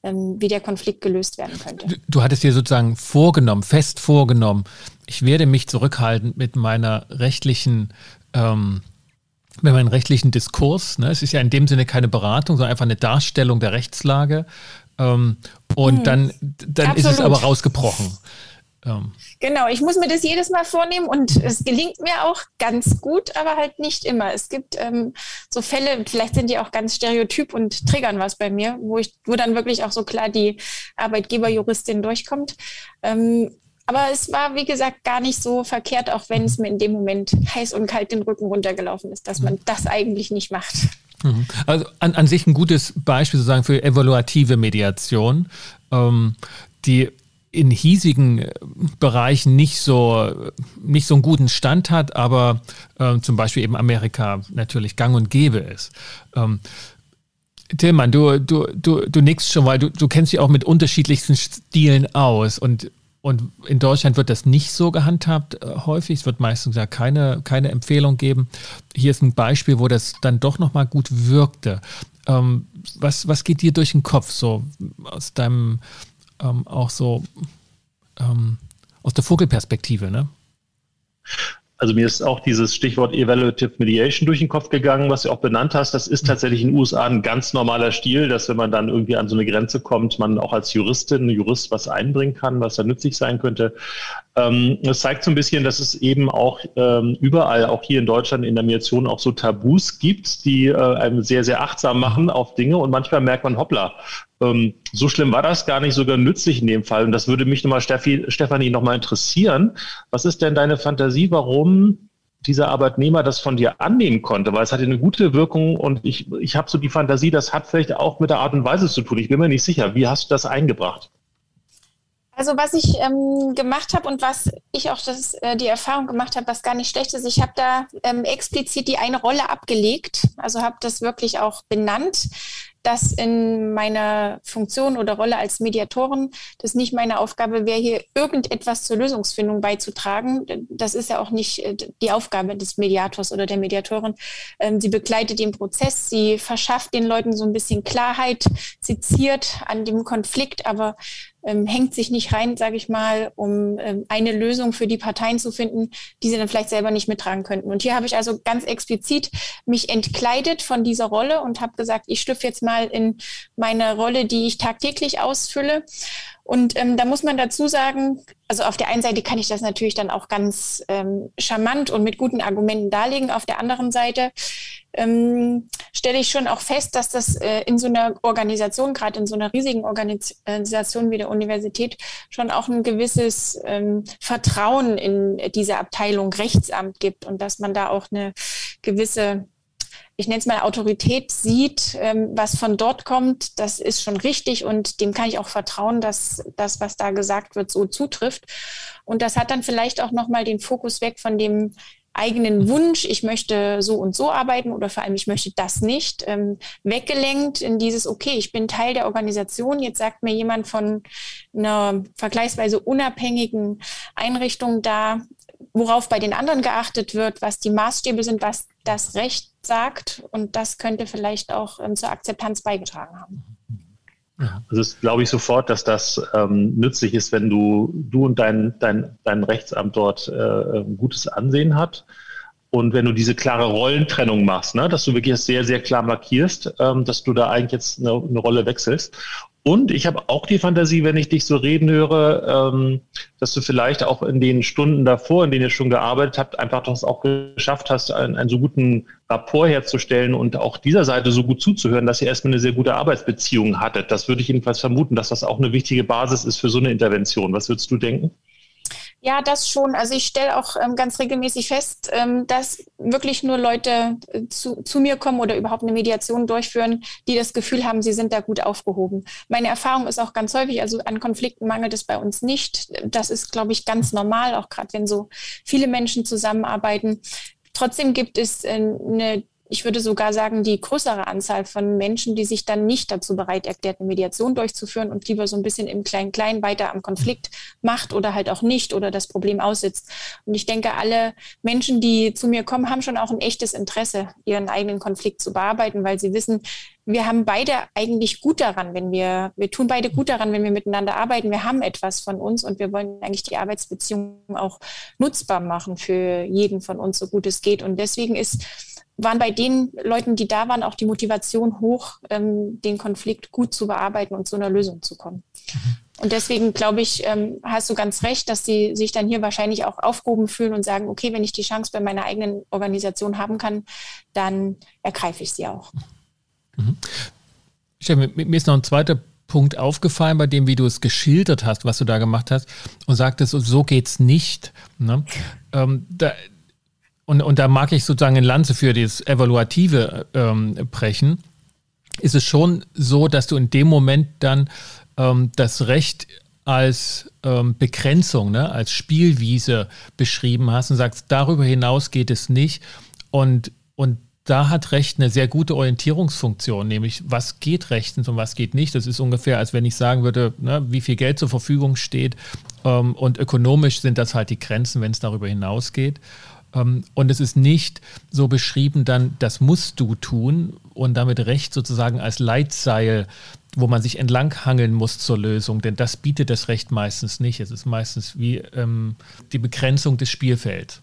[SPEAKER 3] ähm, wie der Konflikt gelöst werden könnte.
[SPEAKER 2] Du, du hattest dir sozusagen vorgenommen, fest vorgenommen, ich werde mich zurückhalten mit meiner rechtlichen ähm, mit meinem rechtlichen Diskurs. Ne? Es ist ja in dem Sinne keine Beratung, sondern einfach eine Darstellung der Rechtslage. Ähm, und hm, dann, dann ist es aber rausgebrochen.
[SPEAKER 3] Ähm. Genau, ich muss mir das jedes Mal vornehmen und es gelingt mir auch ganz gut, aber halt nicht immer. Es gibt ähm, so Fälle, vielleicht sind die auch ganz stereotyp und triggern was bei mir, wo ich, wo dann wirklich auch so klar die Arbeitgeberjuristin durchkommt. Ähm, aber es war, wie gesagt, gar nicht so verkehrt, auch wenn es mir in dem Moment heiß und kalt den Rücken runtergelaufen ist, dass man das eigentlich nicht macht.
[SPEAKER 2] Mhm. Also an, an sich ein gutes Beispiel sozusagen für evaluative Mediation, ähm, die in hiesigen äh, Bereichen nicht so, nicht so einen guten Stand hat, aber äh, zum Beispiel eben Amerika natürlich gang und gäbe ist. Ähm, Tillmann, du, du, du, du nickst schon, weil du, du kennst dich auch mit unterschiedlichsten Stilen aus und, und in Deutschland wird das nicht so gehandhabt äh, häufig. Es wird meistens ja keine, keine Empfehlung geben. Hier ist ein Beispiel, wo das dann doch nochmal gut wirkte. Ähm, was, was geht dir durch den Kopf so aus deinem ähm, auch so ähm, aus der Vogelperspektive, ne?
[SPEAKER 4] Also mir ist auch dieses Stichwort Evaluative Mediation durch den Kopf gegangen, was du auch benannt hast. Das ist tatsächlich in den USA ein ganz normaler Stil, dass wenn man dann irgendwie an so eine Grenze kommt, man auch als Juristin, Jurist was einbringen kann, was da nützlich sein könnte. Ähm, das zeigt so ein bisschen, dass es eben auch ähm, überall, auch hier in Deutschland in der Mediation auch so Tabus gibt, die äh, einem sehr, sehr achtsam machen auf Dinge und manchmal merkt man, hoppla, ähm, so schlimm war das gar nicht, sogar nützlich in dem Fall. Und das würde mich nochmal, Steffi, Stefanie, nochmal interessieren. Was ist denn deine Fantasie, warum dieser Arbeitnehmer das von dir annehmen konnte, weil es hatte eine gute Wirkung und ich, ich habe so die Fantasie, das hat vielleicht auch mit der Art und Weise zu tun. Ich bin mir nicht sicher. Wie hast du das eingebracht?
[SPEAKER 3] Also was ich ähm, gemacht habe und was ich auch das, äh, die Erfahrung gemacht habe, was gar nicht schlecht ist, ich habe da ähm, explizit die eine Rolle abgelegt, also habe das wirklich auch benannt, dass in meiner Funktion oder Rolle als Mediatorin das nicht meine Aufgabe wäre, hier irgendetwas zur Lösungsfindung beizutragen. Das ist ja auch nicht äh, die Aufgabe des Mediators oder der Mediatorin. Ähm, sie begleitet den Prozess, sie verschafft den Leuten so ein bisschen Klarheit, sie ziert an dem Konflikt, aber ähm, hängt sich nicht rein, sage ich mal, um ähm, eine Lösung für die Parteien zu finden, die sie dann vielleicht selber nicht mittragen könnten. Und hier habe ich also ganz explizit mich entkleidet von dieser Rolle und habe gesagt, ich schlüpfe jetzt mal in meine Rolle, die ich tagtäglich ausfülle und ähm, da muss man dazu sagen, also auf der einen Seite kann ich das natürlich dann auch ganz ähm, charmant und mit guten Argumenten darlegen. Auf der anderen Seite ähm, stelle ich schon auch fest, dass das äh, in so einer Organisation, gerade in so einer riesigen Organisation wie der Universität, schon auch ein gewisses ähm, Vertrauen in diese Abteilung Rechtsamt gibt und dass man da auch eine gewisse ich nenne es mal Autorität sieht, ähm, was von dort kommt, das ist schon richtig und dem kann ich auch vertrauen, dass das, was da gesagt wird, so zutrifft. Und das hat dann vielleicht auch nochmal den Fokus weg von dem eigenen Wunsch, ich möchte so und so arbeiten oder vor allem ich möchte das nicht, ähm, weggelenkt in dieses, okay, ich bin Teil der Organisation, jetzt sagt mir jemand von einer vergleichsweise unabhängigen Einrichtung da, worauf bei den anderen geachtet wird, was die Maßstäbe sind, was das Recht sagt. Und das könnte vielleicht auch ähm, zur Akzeptanz beigetragen haben.
[SPEAKER 4] Also das glaube ich sofort, dass das ähm, nützlich ist, wenn du, du und dein, dein, dein Rechtsamt dort äh, ein gutes Ansehen hat. Und wenn du diese klare Rollentrennung machst, ne, dass du wirklich sehr, sehr klar markierst, ähm, dass du da eigentlich jetzt eine, eine Rolle wechselst. Und ich habe auch die Fantasie, wenn ich dich so reden höre, ähm, dass du vielleicht auch in den Stunden davor, in denen ihr schon gearbeitet habt, einfach das auch geschafft hast, einen, einen so guten Rapport herzustellen und auch dieser Seite so gut zuzuhören, dass ihr erstmal eine sehr gute Arbeitsbeziehung hattet. Das würde ich jedenfalls vermuten, dass das auch eine wichtige Basis ist für so eine Intervention. Was würdest du denken?
[SPEAKER 3] Ja, das schon. Also ich stelle auch ähm, ganz regelmäßig fest, ähm, dass wirklich nur Leute äh, zu, zu mir kommen oder überhaupt eine Mediation durchführen, die das Gefühl haben, sie sind da gut aufgehoben. Meine Erfahrung ist auch ganz häufig, also an Konflikten mangelt es bei uns nicht. Das ist, glaube ich, ganz normal, auch gerade wenn so viele Menschen zusammenarbeiten. Trotzdem gibt es äh, eine ich würde sogar sagen, die größere Anzahl von Menschen, die sich dann nicht dazu bereit erklärt, eine Mediation durchzuführen und lieber so ein bisschen im Klein-Klein weiter am Konflikt macht oder halt auch nicht oder das Problem aussitzt. Und ich denke, alle Menschen, die zu mir kommen, haben schon auch ein echtes Interesse, ihren eigenen Konflikt zu bearbeiten, weil sie wissen, wir haben beide eigentlich gut daran, wenn wir, wir tun beide gut daran, wenn wir miteinander arbeiten. Wir haben etwas von uns und wir wollen eigentlich die Arbeitsbeziehung auch nutzbar machen für jeden von uns, so gut es geht. Und deswegen ist waren bei den Leuten, die da waren, auch die Motivation hoch, ähm, den Konflikt gut zu bearbeiten und zu einer Lösung zu kommen. Mhm. Und deswegen glaube ich, ähm, hast du ganz recht, dass sie sich dann hier wahrscheinlich auch aufgehoben fühlen und sagen, okay, wenn ich die Chance bei meiner eigenen Organisation haben kann, dann ergreife ich sie auch.
[SPEAKER 2] Mhm. Mir ist noch ein zweiter Punkt aufgefallen, bei dem, wie du es geschildert hast, was du da gemacht hast, und sagtest, so geht's nicht. Ne? Ähm, da, und, und da mag ich sozusagen eine Lanze für das Evaluative ähm, brechen, ist es schon so, dass du in dem Moment dann ähm, das Recht als ähm, Begrenzung, ne, als Spielwiese beschrieben hast und sagst, darüber hinaus geht es nicht. Und, und da hat Recht eine sehr gute Orientierungsfunktion, nämlich was geht rechtens und was geht nicht. Das ist ungefähr, als wenn ich sagen würde, ne, wie viel Geld zur Verfügung steht. Ähm, und ökonomisch sind das halt die Grenzen, wenn es darüber hinausgeht. Ähm, und es ist nicht so beschrieben, dann, das musst du tun und damit Recht sozusagen als Leitseil, wo man sich entlanghangeln muss zur Lösung, denn das bietet das Recht meistens nicht. Es ist meistens wie ähm, die Begrenzung des Spielfelds.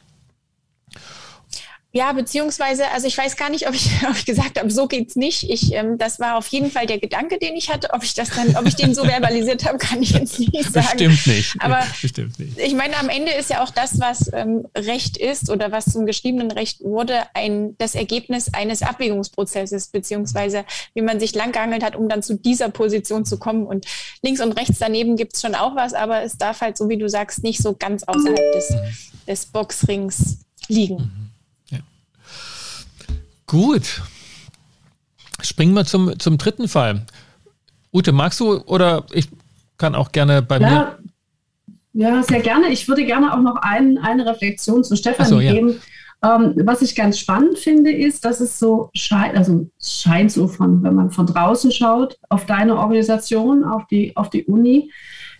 [SPEAKER 3] Ja, beziehungsweise, also ich weiß gar nicht, ob ich, <laughs> ob ich gesagt habe, so geht's nicht. Ich, ähm, das war auf jeden Fall der Gedanke, den ich hatte. Ob ich das dann, ob ich den so verbalisiert habe, kann ich jetzt nicht sagen.
[SPEAKER 2] Bestimmt nicht.
[SPEAKER 3] Aber Bestimmt nicht. ich meine, am Ende ist ja auch das, was ähm, Recht ist oder was zum geschriebenen Recht wurde, ein das Ergebnis eines Abwägungsprozesses, beziehungsweise wie man sich langgehangelt hat, um dann zu dieser Position zu kommen. Und links und rechts daneben gibt's schon auch was, aber es darf halt, so wie du sagst, nicht so ganz außerhalb des, des Boxrings liegen. Mhm.
[SPEAKER 2] Gut. Springen wir zum, zum dritten Fall. Ute, magst du oder ich kann auch gerne bei ja, mir.
[SPEAKER 1] Ja, sehr gerne. Ich würde gerne auch noch ein, eine Reflexion zu Stefanie so, ja. geben. Ähm, was ich ganz spannend finde, ist, dass es so scheint, also scheint so von, wenn man von draußen schaut, auf deine Organisation, auf die, auf die Uni,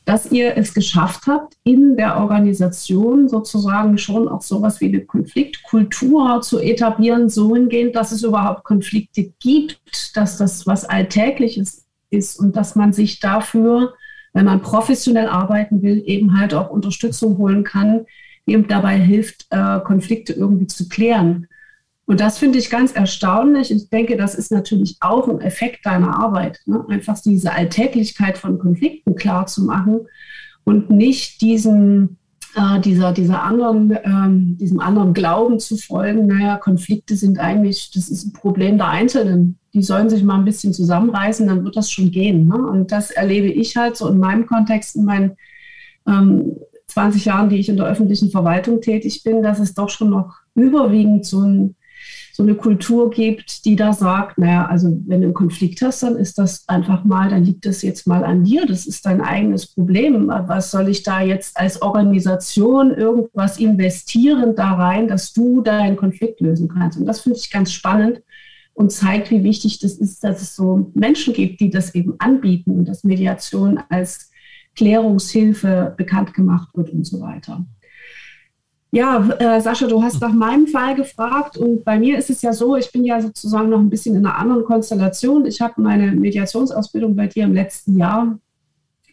[SPEAKER 1] dass ihr es geschafft habt, in der Organisation sozusagen schon auch sowas wie eine Konfliktkultur zu etablieren, so hingehend, dass es überhaupt Konflikte gibt, dass das was Alltägliches ist und dass man sich dafür, wenn man professionell arbeiten will, eben halt auch Unterstützung holen kann, die ihm dabei hilft, äh, Konflikte irgendwie zu klären. Und das finde ich ganz erstaunlich. Ich denke, das ist natürlich auch ein Effekt deiner Arbeit. Ne? Einfach diese Alltäglichkeit von Konflikten klar zu machen und nicht diesen, äh, dieser, dieser anderen, ähm, diesem anderen Glauben zu folgen, naja, Konflikte sind eigentlich, das ist ein Problem der Einzelnen. Die sollen sich mal ein bisschen zusammenreißen, dann wird das schon gehen. Ne? Und das erlebe ich halt so in meinem Kontext, in meinen ähm, 20 Jahren, die ich in der öffentlichen Verwaltung tätig bin, dass es doch schon noch überwiegend so ein so eine Kultur gibt, die da sagt, naja, also wenn du einen Konflikt hast, dann ist das einfach mal, dann liegt das jetzt mal an dir, das ist dein eigenes Problem. Was soll ich da jetzt als Organisation irgendwas investieren da rein, dass du deinen Konflikt lösen kannst? Und das finde ich ganz spannend und zeigt, wie wichtig das ist, dass es so Menschen gibt, die das eben anbieten und dass Mediation als Klärungshilfe bekannt gemacht wird und so weiter. Ja, äh, Sascha, du hast nach meinem Fall gefragt und bei mir ist es ja so, ich bin ja sozusagen noch ein bisschen in einer anderen Konstellation. Ich habe meine Mediationsausbildung bei dir im letzten Jahr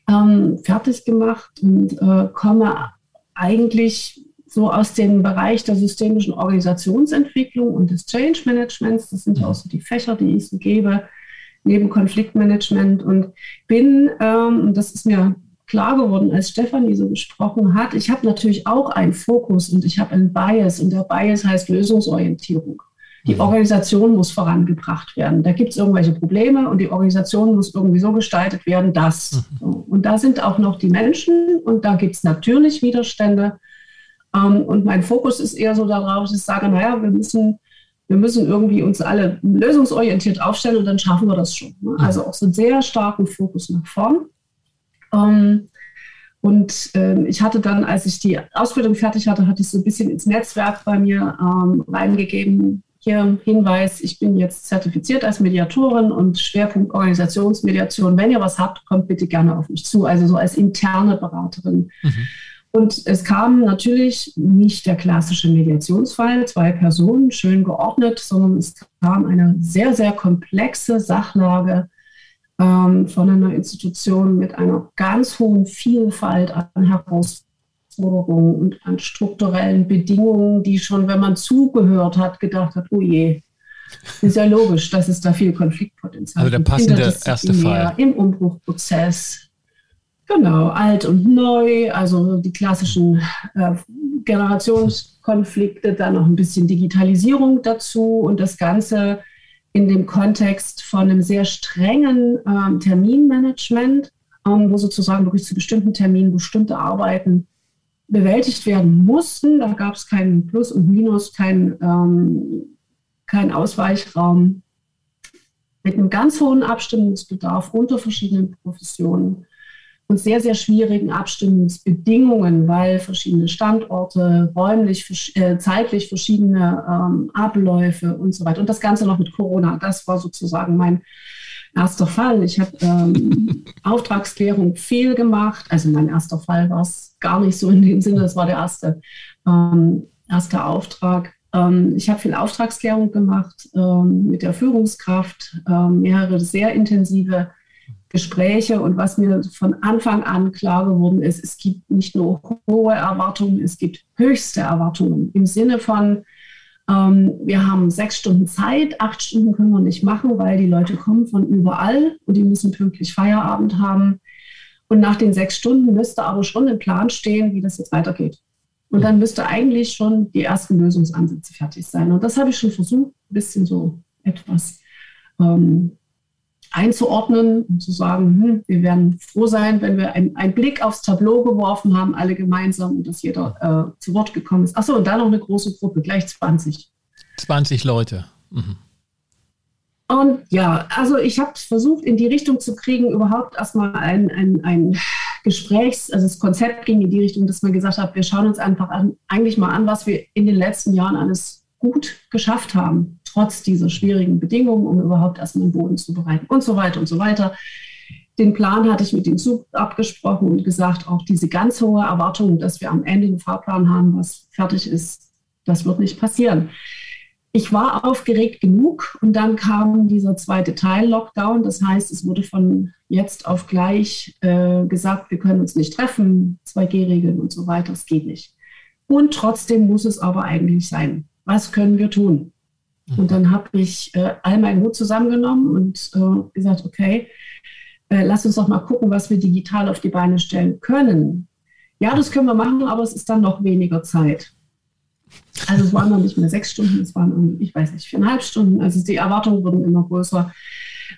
[SPEAKER 1] ähm, fertig gemacht und äh, komme eigentlich so aus dem Bereich der systemischen Organisationsentwicklung und des Change Managements. Das sind ja auch so die Fächer, die ich so gebe, neben Konfliktmanagement und bin, ähm, und das ist mir klar geworden, als Stefanie so gesprochen hat, ich habe natürlich auch einen Fokus und ich habe einen Bias und der Bias heißt Lösungsorientierung. Die mhm. Organisation muss vorangebracht werden. Da gibt es irgendwelche Probleme und die Organisation muss irgendwie so gestaltet werden, dass. Mhm. Und da sind auch noch die Menschen und da gibt es natürlich Widerstände. Ähm, und mein Fokus ist eher so darauf, dass ich sage, naja, wir müssen, wir müssen irgendwie uns alle lösungsorientiert aufstellen und dann schaffen wir das schon. Ne? Mhm. Also auch so einen sehr starken Fokus nach vorn. Und ähm, ich hatte dann, als ich die Ausbildung fertig hatte, hatte ich so ein bisschen ins Netzwerk bei mir ähm, reingegeben. Hier Hinweis, ich bin jetzt zertifiziert als Mediatorin und Schwerpunkt Organisationsmediation. Wenn ihr was habt, kommt bitte gerne auf mich zu, also so als interne Beraterin. Mhm. Und es kam natürlich nicht der klassische Mediationsfall, zwei Personen, schön geordnet, sondern es kam eine sehr, sehr komplexe Sachlage ähm, von einer Institution mit einer ganz hohen Vielfalt an Herausforderungen und an strukturellen Bedingungen, die schon, wenn man zugehört hat, gedacht hat, oh je, ist ja logisch, dass es da viel Konfliktpotenzial
[SPEAKER 2] gibt. Also der passende erste Fall.
[SPEAKER 1] Im Umbruchprozess. Genau, alt und neu, also die klassischen äh, Generationskonflikte, dann noch ein bisschen Digitalisierung dazu und das Ganze in dem Kontext von einem sehr strengen ähm, Terminmanagement, ähm, wo sozusagen wirklich zu bestimmten Terminen bestimmte Arbeiten bewältigt werden mussten. Da gab es kein Plus und Minus, kein, ähm, kein Ausweichraum mit einem ganz hohen Abstimmungsbedarf unter verschiedenen Professionen und sehr, sehr schwierigen Abstimmungsbedingungen, weil verschiedene Standorte, räumlich, äh, zeitlich verschiedene ähm, Abläufe und so weiter. Und das Ganze noch mit Corona. Das war sozusagen mein erster Fall. Ich habe ähm, <laughs> Auftragsklärung viel gemacht. Also mein erster Fall war es gar nicht so in dem Sinne. Das war der erste, ähm, erste Auftrag. Ähm, ich habe viel Auftragsklärung gemacht ähm, mit der Führungskraft, mehrere sehr intensive Gespräche und was mir von Anfang an klar geworden ist, es gibt nicht nur hohe Erwartungen, es gibt höchste Erwartungen im Sinne von, ähm, wir haben sechs Stunden Zeit, acht Stunden können wir nicht machen, weil die Leute kommen von überall und die müssen pünktlich Feierabend haben. Und nach den sechs Stunden müsste aber schon ein Plan stehen, wie das jetzt weitergeht. Und dann müsste eigentlich schon die ersten Lösungsansätze fertig sein. Und das habe ich schon versucht, ein bisschen so etwas ähm, einzuordnen und zu sagen, hm, wir werden froh sein, wenn wir einen Blick aufs Tableau geworfen haben, alle gemeinsam und dass jeder äh, zu Wort gekommen ist. Achso, und dann noch eine große Gruppe, gleich 20.
[SPEAKER 2] 20 Leute. Mhm.
[SPEAKER 1] Und ja, also ich habe versucht, in die Richtung zu kriegen, überhaupt erstmal ein, ein, ein Gesprächs, also das Konzept ging in die Richtung, dass man gesagt hat, wir schauen uns einfach an, eigentlich mal an, was wir in den letzten Jahren alles gut geschafft haben, trotz dieser schwierigen Bedingungen, um überhaupt erstmal einen Boden zu bereiten und so weiter und so weiter. Den Plan hatte ich mit dem Zug abgesprochen und gesagt, auch diese ganz hohe Erwartung, dass wir am Ende einen Fahrplan haben, was fertig ist, das wird nicht passieren. Ich war aufgeregt genug und dann kam dieser zweite Teil Lockdown. Das heißt, es wurde von jetzt auf gleich äh, gesagt, wir können uns nicht treffen, 2G-Regeln und so weiter, es geht nicht. Und trotzdem muss es aber eigentlich sein. Was können wir tun? Und dann habe ich äh, all meinen Mut zusammengenommen und äh, gesagt, okay, äh, lass uns doch mal gucken, was wir digital auf die Beine stellen können. Ja, das können wir machen, aber es ist dann noch weniger Zeit. Also es waren dann nicht mehr sechs Stunden, es waren, ich weiß nicht, viereinhalb Stunden. Also die Erwartungen wurden immer größer.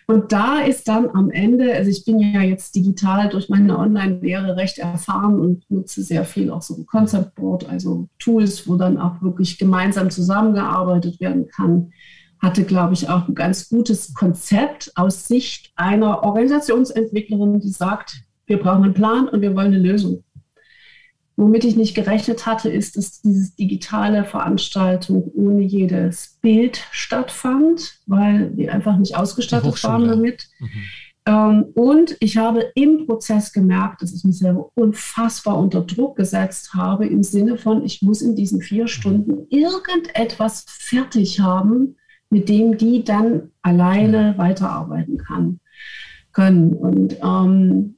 [SPEAKER 1] Und da ist dann am Ende, also ich bin ja jetzt digital durch meine Online-Lehre recht erfahren und nutze sehr viel auch so ein Concept Board, also Tools, wo dann auch wirklich gemeinsam zusammengearbeitet werden kann hatte, glaube ich, auch ein ganz gutes Konzept aus Sicht einer Organisationsentwicklerin, die sagt, wir brauchen einen Plan und wir wollen eine Lösung. Womit ich nicht gerechnet hatte, ist, dass diese digitale Veranstaltung ohne jedes Bild stattfand, weil die einfach nicht ausgestattet waren damit. Mhm. Ähm, und ich habe im Prozess gemerkt, dass ich mich selber unfassbar unter Druck gesetzt habe, im Sinne von, ich muss in diesen vier mhm. Stunden irgendetwas fertig haben, mit dem die dann alleine weiterarbeiten kann, können. Und ähm,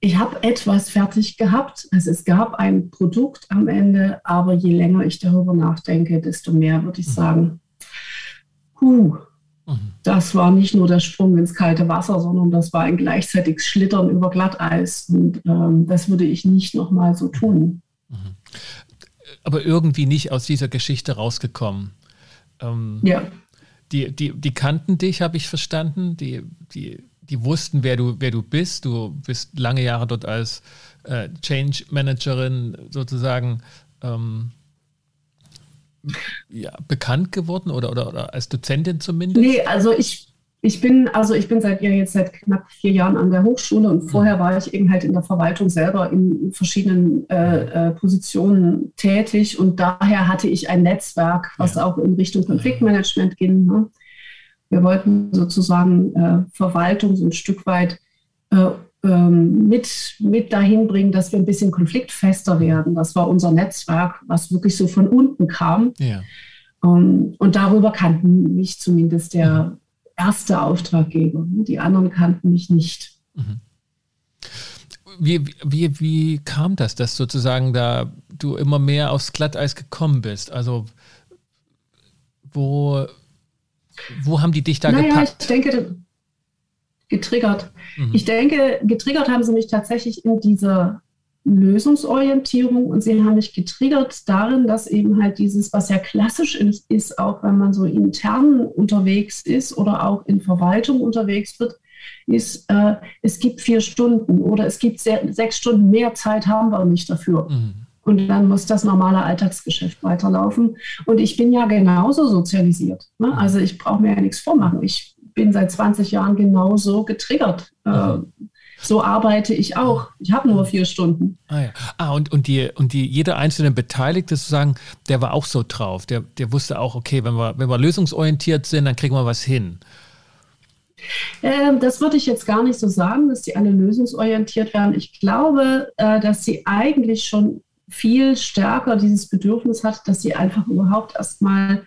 [SPEAKER 1] ich habe etwas fertig gehabt. Also es gab ein Produkt am Ende, aber je länger ich darüber nachdenke, desto mehr würde ich mhm. sagen, huh, mhm. das war nicht nur der Sprung ins kalte Wasser, sondern das war ein gleichzeitiges Schlittern über Glatteis. Und ähm, das würde ich nicht nochmal so tun. Mhm.
[SPEAKER 2] Aber irgendwie nicht aus dieser Geschichte rausgekommen. Ähm, ja. Die, die, die kannten dich, habe ich verstanden. Die, die, die wussten, wer du, wer du bist. Du bist lange Jahre dort als äh, Change Managerin sozusagen ähm, ja, bekannt geworden oder, oder, oder als Dozentin zumindest?
[SPEAKER 1] Nee, also ich ich bin, also ich bin seit ja jetzt seit knapp vier Jahren an der Hochschule und vorher war ich eben halt in der Verwaltung selber in verschiedenen äh, äh, Positionen tätig und daher hatte ich ein Netzwerk, was ja. auch in Richtung Konfliktmanagement ging. Ne? Wir wollten sozusagen äh, Verwaltung so ein Stück weit äh, ähm, mit, mit dahin bringen, dass wir ein bisschen konfliktfester werden. Das war unser Netzwerk, was wirklich so von unten kam. Ja. Um, ähm, und darüber kannten mich zumindest der erste Auftraggeber. Die anderen kannten mich nicht. Mhm.
[SPEAKER 2] Wie, wie, wie kam das, dass sozusagen da du immer mehr aufs Glatteis gekommen bist? Also wo, wo haben die dich da naja, gepackt?
[SPEAKER 1] Ich denke, getriggert. Mhm. Ich denke, getriggert haben sie mich tatsächlich in dieser Lösungsorientierung und sie haben mich getriggert darin, dass eben halt dieses, was ja klassisch ist, ist, auch wenn man so intern unterwegs ist oder auch in Verwaltung unterwegs wird, ist, äh, es gibt vier Stunden oder es gibt sehr, sechs Stunden mehr Zeit haben wir nicht dafür. Mhm. Und dann muss das normale Alltagsgeschäft weiterlaufen. Und ich bin ja genauso sozialisiert. Ne? Mhm. Also ich brauche mir ja nichts vormachen. Ich bin seit 20 Jahren genauso getriggert. Äh. Äh, so arbeite ich auch. Ich habe nur vier Stunden.
[SPEAKER 2] Ah, ja. ah und, und, die, und die, jeder einzelne Beteiligte sozusagen, der war auch so drauf. Der, der wusste auch, okay, wenn wir, wenn wir lösungsorientiert sind, dann kriegen wir was hin.
[SPEAKER 1] Ähm, das würde ich jetzt gar nicht so sagen, dass die alle lösungsorientiert werden. Ich glaube, äh, dass sie eigentlich schon viel stärker dieses Bedürfnis hat, dass sie einfach überhaupt erstmal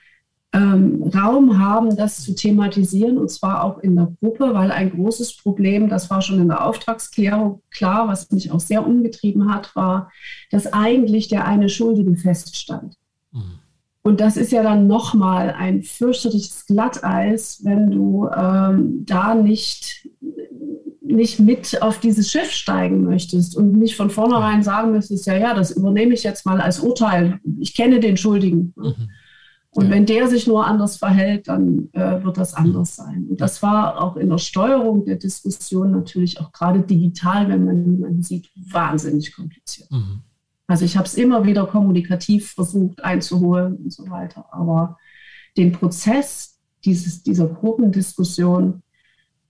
[SPEAKER 1] ähm, Raum haben, das zu thematisieren, und zwar auch in der Gruppe, weil ein großes Problem, das war schon in der Auftragsklärung klar, was mich auch sehr umgetrieben hat, war, dass eigentlich der eine Schuldige feststand. Mhm. Und das ist ja dann nochmal ein fürchterliches Glatteis, wenn du ähm, da nicht, nicht mit auf dieses Schiff steigen möchtest und nicht von vornherein sagen müsstest, ja, ja, das übernehme ich jetzt mal als Urteil. Ich kenne den Schuldigen. Mhm. Und ja. wenn der sich nur anders verhält, dann äh, wird das anders sein. Und das war auch in der Steuerung der Diskussion natürlich auch gerade digital, wenn man jemanden sieht, wahnsinnig kompliziert. Mhm. Also ich habe es immer wieder kommunikativ versucht einzuholen und so weiter. Aber den Prozess dieses, dieser Gruppendiskussion,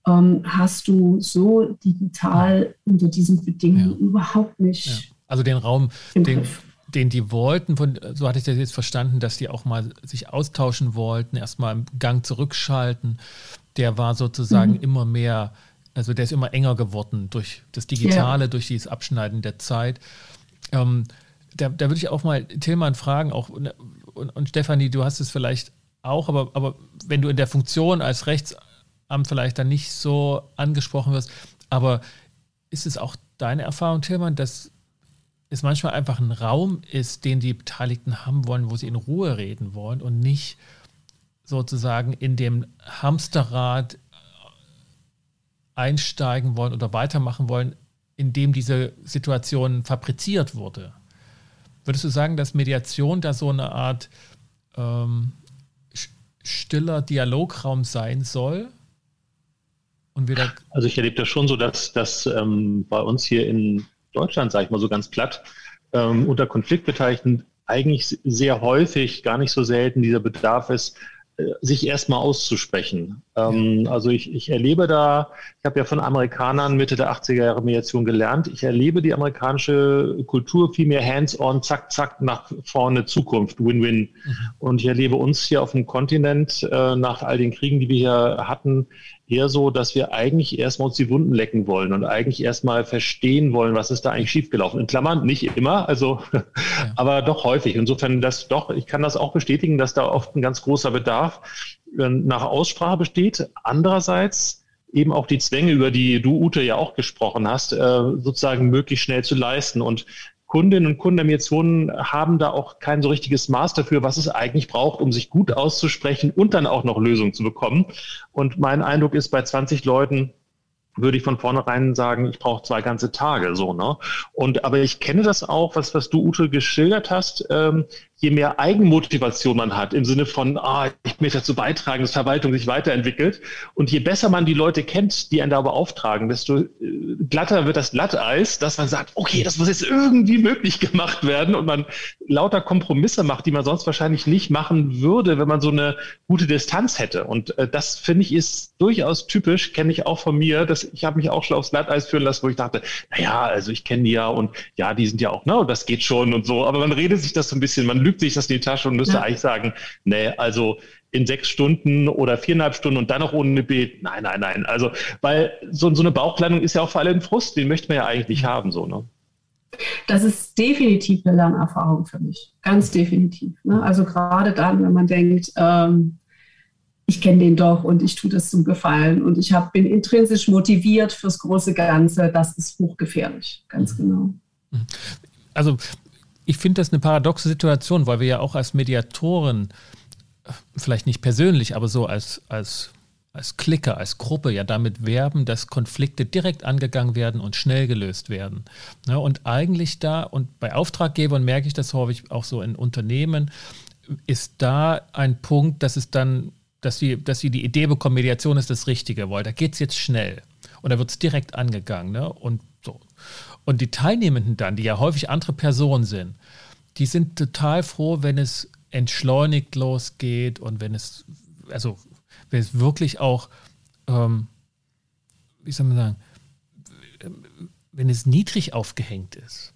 [SPEAKER 1] ähm, hast du so digital unter diesen Bedingungen ja. überhaupt nicht. Ja.
[SPEAKER 2] Also den Raum, den, den die wollten, von, so hatte ich das jetzt verstanden, dass die auch mal sich austauschen wollten, erstmal im Gang zurückschalten, der war sozusagen mhm. immer mehr, also der ist immer enger geworden durch das Digitale, ja. durch dieses Abschneiden der Zeit. Ähm, da, da würde ich auch mal Tillmann fragen, auch und, und Stefanie, du hast es vielleicht auch, aber, aber wenn du in der Funktion als Rechtsamt vielleicht dann nicht so angesprochen wirst, aber ist es auch deine Erfahrung, Tillmann, dass es manchmal einfach ein Raum ist, den die Beteiligten haben wollen, wo sie in Ruhe reden wollen und nicht sozusagen in dem Hamsterrad einsteigen wollen oder weitermachen wollen, in dem diese Situation fabriziert wurde. Würdest du sagen, dass Mediation da so eine Art ähm, stiller Dialograum sein soll?
[SPEAKER 4] Und wieder also ich erlebe das schon so, dass, dass ähm, bei uns hier in Deutschland, sage ich mal so ganz platt, ähm, unter Konfliktbeteiligten eigentlich sehr häufig, gar nicht so selten dieser Bedarf ist, äh, sich erstmal auszusprechen. Ähm, also ich, ich erlebe da, ich habe ja von Amerikanern Mitte der 80er Jahre Mediation gelernt, ich erlebe die amerikanische Kultur viel mehr hands-on, zack, zack, nach vorne Zukunft, Win-Win. Mhm. Und ich erlebe uns hier auf dem Kontinent äh, nach all den Kriegen, die wir hier hatten, eher so, dass wir eigentlich erstmal uns die Wunden lecken wollen und eigentlich erstmal verstehen wollen, was ist da eigentlich schiefgelaufen. In Klammern nicht immer, also ja. aber doch häufig. Insofern das doch, ich kann das auch bestätigen, dass da oft ein ganz großer Bedarf äh, nach Aussprache besteht. Andererseits eben auch die Zwänge, über die du, Ute, ja auch gesprochen hast, äh, sozusagen möglichst schnell zu leisten. Und Kundinnen und Kunden der Mediation haben da auch kein so richtiges Maß dafür, was es eigentlich braucht, um sich gut auszusprechen und dann auch noch Lösungen zu bekommen. Und mein Eindruck ist, bei 20 Leuten würde ich von vornherein sagen, ich brauche zwei ganze Tage so, ne? Und aber ich kenne das auch, was, was du, Ute, geschildert hast, ähm, je mehr Eigenmotivation man hat, im Sinne von, ah, ich möchte dazu beitragen, dass Verwaltung sich weiterentwickelt. Und je besser man die Leute kennt, die einen da beauftragen, desto äh, glatter wird das Glatteis, dass man sagt, okay, das muss jetzt irgendwie möglich gemacht werden und man lauter Kompromisse macht, die man sonst wahrscheinlich nicht machen würde, wenn man so eine gute Distanz hätte. Und äh, das finde ich ist durchaus typisch, kenne ich auch von mir, dass ich habe mich auch schon aufs Glatteis führen lassen, wo ich dachte, naja, also ich kenne die ja und ja, die sind ja auch, ne, das geht schon und so. Aber man redet sich das so ein bisschen, man lügt lügt sich das in die Tasche und müsste ja. eigentlich sagen, nee, also in sechs Stunden oder viereinhalb Stunden und dann noch ohne eine Bet. Nein, nein, nein. Also, weil so, so eine Bauchlandung ist ja auch vor allem ein Frust, den möchte man ja eigentlich nicht haben, so, ne?
[SPEAKER 1] Das ist definitiv eine Lernerfahrung für mich. Ganz definitiv. Ne? Also gerade dann, wenn man denkt, ähm, ich kenne den doch und ich tue das zum Gefallen und ich hab, bin intrinsisch motiviert fürs große Ganze, das ist hochgefährlich, ganz mhm. genau.
[SPEAKER 2] Also ich finde das eine paradoxe Situation, weil wir ja auch als Mediatoren, vielleicht nicht persönlich, aber so als, als, als Klicker, als Gruppe ja damit werben, dass Konflikte direkt angegangen werden und schnell gelöst werden. Ja, und eigentlich da, und bei Auftraggebern merke ich das häufig auch so in Unternehmen, ist da ein Punkt, dass es dann, dass sie, dass sie die Idee bekommen, Mediation ist das Richtige, weil da geht es jetzt schnell. Und da wird es direkt angegangen. Ne? Und so. Und die Teilnehmenden dann, die ja häufig andere Personen sind, die sind total froh, wenn es entschleunigt losgeht und wenn es, also wenn es wirklich auch, ähm, wie soll man sagen, wenn es niedrig aufgehängt ist.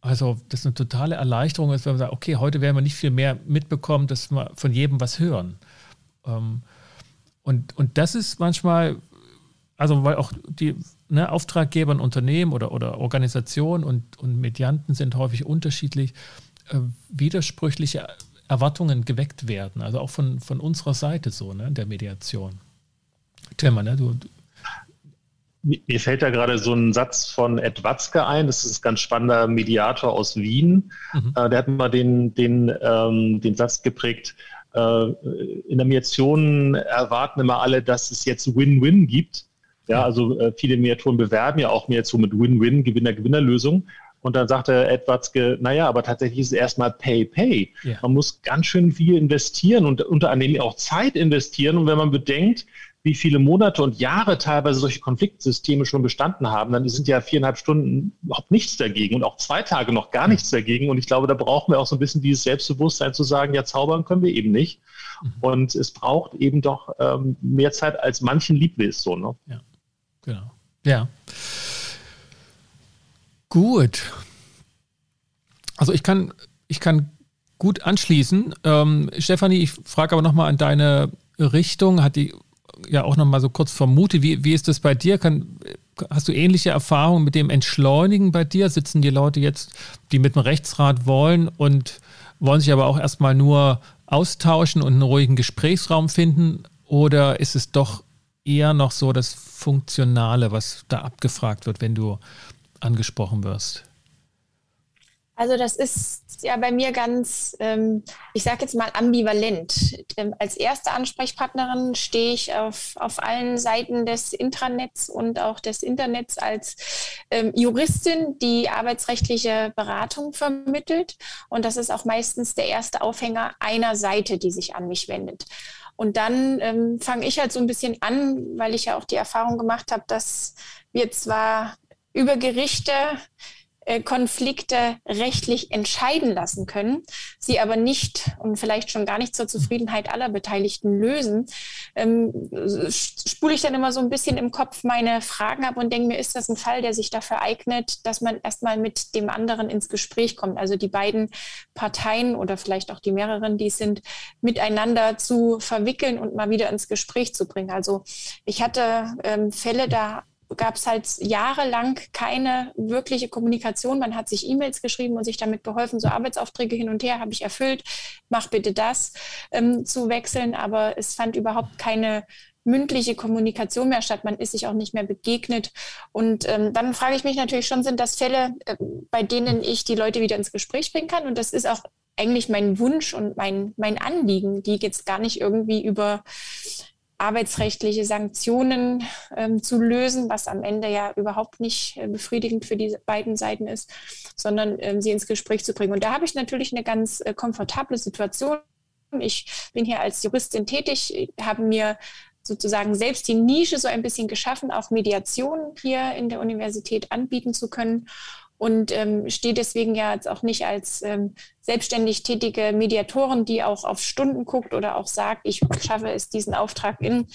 [SPEAKER 2] Also das eine totale Erleichterung ist, wenn man sagt, okay, heute werden wir nicht viel mehr mitbekommen, dass wir von jedem was hören. Ähm, und, und das ist manchmal, also weil auch die ne, Auftraggeber, Unternehmen oder, oder Organisationen und, und Medianten sind häufig unterschiedlich, äh, widersprüchliche Erwartungen geweckt werden. Also auch von, von unserer Seite so, ne, der Mediation.
[SPEAKER 4] Tilman, ne, du, du mir fällt da gerade so ein Satz von Ed Watzke ein, das ist ein ganz spannender Mediator aus Wien. Mhm. Äh, der hat mal den, den, ähm, den Satz geprägt, äh, in der Mediation erwarten immer alle, dass es jetzt Win-Win gibt. Ja, also äh, viele Mediatoren bewerben ja auch mehr so mit Win-Win, Gewinner-Gewinner-Lösung. Und dann sagte Edwardske, naja, aber tatsächlich ist es erstmal Pay-Pay. Ja. Man muss ganz schön viel investieren und unter anderem auch Zeit investieren. Und wenn man bedenkt, wie viele Monate und Jahre teilweise solche Konfliktsysteme schon bestanden haben, dann sind ja viereinhalb Stunden überhaupt nichts dagegen und auch zwei Tage noch gar nichts dagegen. Und ich glaube, da brauchen wir auch so ein bisschen dieses Selbstbewusstsein zu sagen, ja, zaubern können wir eben nicht. Mhm. Und es braucht eben doch ähm, mehr Zeit, als manchen lieb ist. So, ne?
[SPEAKER 2] Ja, genau. Ja. Gut. Also ich kann, ich kann gut anschließen. Ähm, Stefanie, ich frage aber nochmal an deine Richtung. Hat die ja auch nochmal so kurz vermutet. Wie, wie ist das bei dir? Kann, hast du ähnliche Erfahrungen mit dem Entschleunigen bei dir? Sitzen die Leute jetzt, die mit dem Rechtsrat wollen und wollen sich aber auch erstmal nur austauschen und einen ruhigen Gesprächsraum finden? Oder ist es doch eher noch so das Funktionale, was da abgefragt wird, wenn du angesprochen wirst?
[SPEAKER 3] Also das ist ja bei mir ganz, ähm, ich sage jetzt mal ambivalent. Ähm, als erste Ansprechpartnerin stehe ich auf, auf allen Seiten des Intranets und auch des Internets als ähm, Juristin, die arbeitsrechtliche Beratung vermittelt. Und das ist auch meistens der erste Aufhänger einer Seite, die sich an mich wendet. Und dann ähm, fange ich halt so ein bisschen an, weil ich ja auch die Erfahrung gemacht habe, dass wir zwar über Gerichte Konflikte rechtlich entscheiden lassen können, sie aber nicht und vielleicht schon gar nicht zur Zufriedenheit aller Beteiligten lösen, ähm, spule ich dann immer so ein bisschen im Kopf meine Fragen ab und denke mir, ist das ein Fall, der sich dafür eignet, dass man erstmal mit dem anderen ins Gespräch kommt, also die beiden Parteien oder vielleicht auch die mehreren, die es sind, miteinander zu verwickeln und mal wieder ins Gespräch zu bringen. Also ich hatte ähm, Fälle, da gab es halt jahrelang keine wirkliche Kommunikation. Man hat sich E-Mails geschrieben und sich damit geholfen, so Arbeitsaufträge hin und her habe ich erfüllt, mach bitte das ähm, zu wechseln. Aber es fand überhaupt keine mündliche Kommunikation mehr statt. Man ist sich auch nicht mehr begegnet. Und ähm, dann frage ich mich natürlich schon, sind das Fälle, äh, bei denen ich die Leute wieder ins Gespräch bringen kann? Und das ist auch eigentlich mein Wunsch und mein, mein Anliegen, die jetzt gar nicht irgendwie über arbeitsrechtliche Sanktionen ähm, zu lösen, was am Ende ja überhaupt nicht äh, befriedigend für die beiden Seiten ist, sondern ähm, sie ins Gespräch zu bringen. Und da habe ich natürlich eine ganz äh, komfortable Situation. Ich bin hier als Juristin tätig, habe mir sozusagen selbst die Nische so ein bisschen geschaffen, auch Mediation hier in der Universität anbieten zu können und ähm, stehe deswegen ja jetzt auch nicht als ähm, selbstständig tätige Mediatorin, die auch auf Stunden guckt oder auch sagt, ich schaffe es, diesen Auftrag in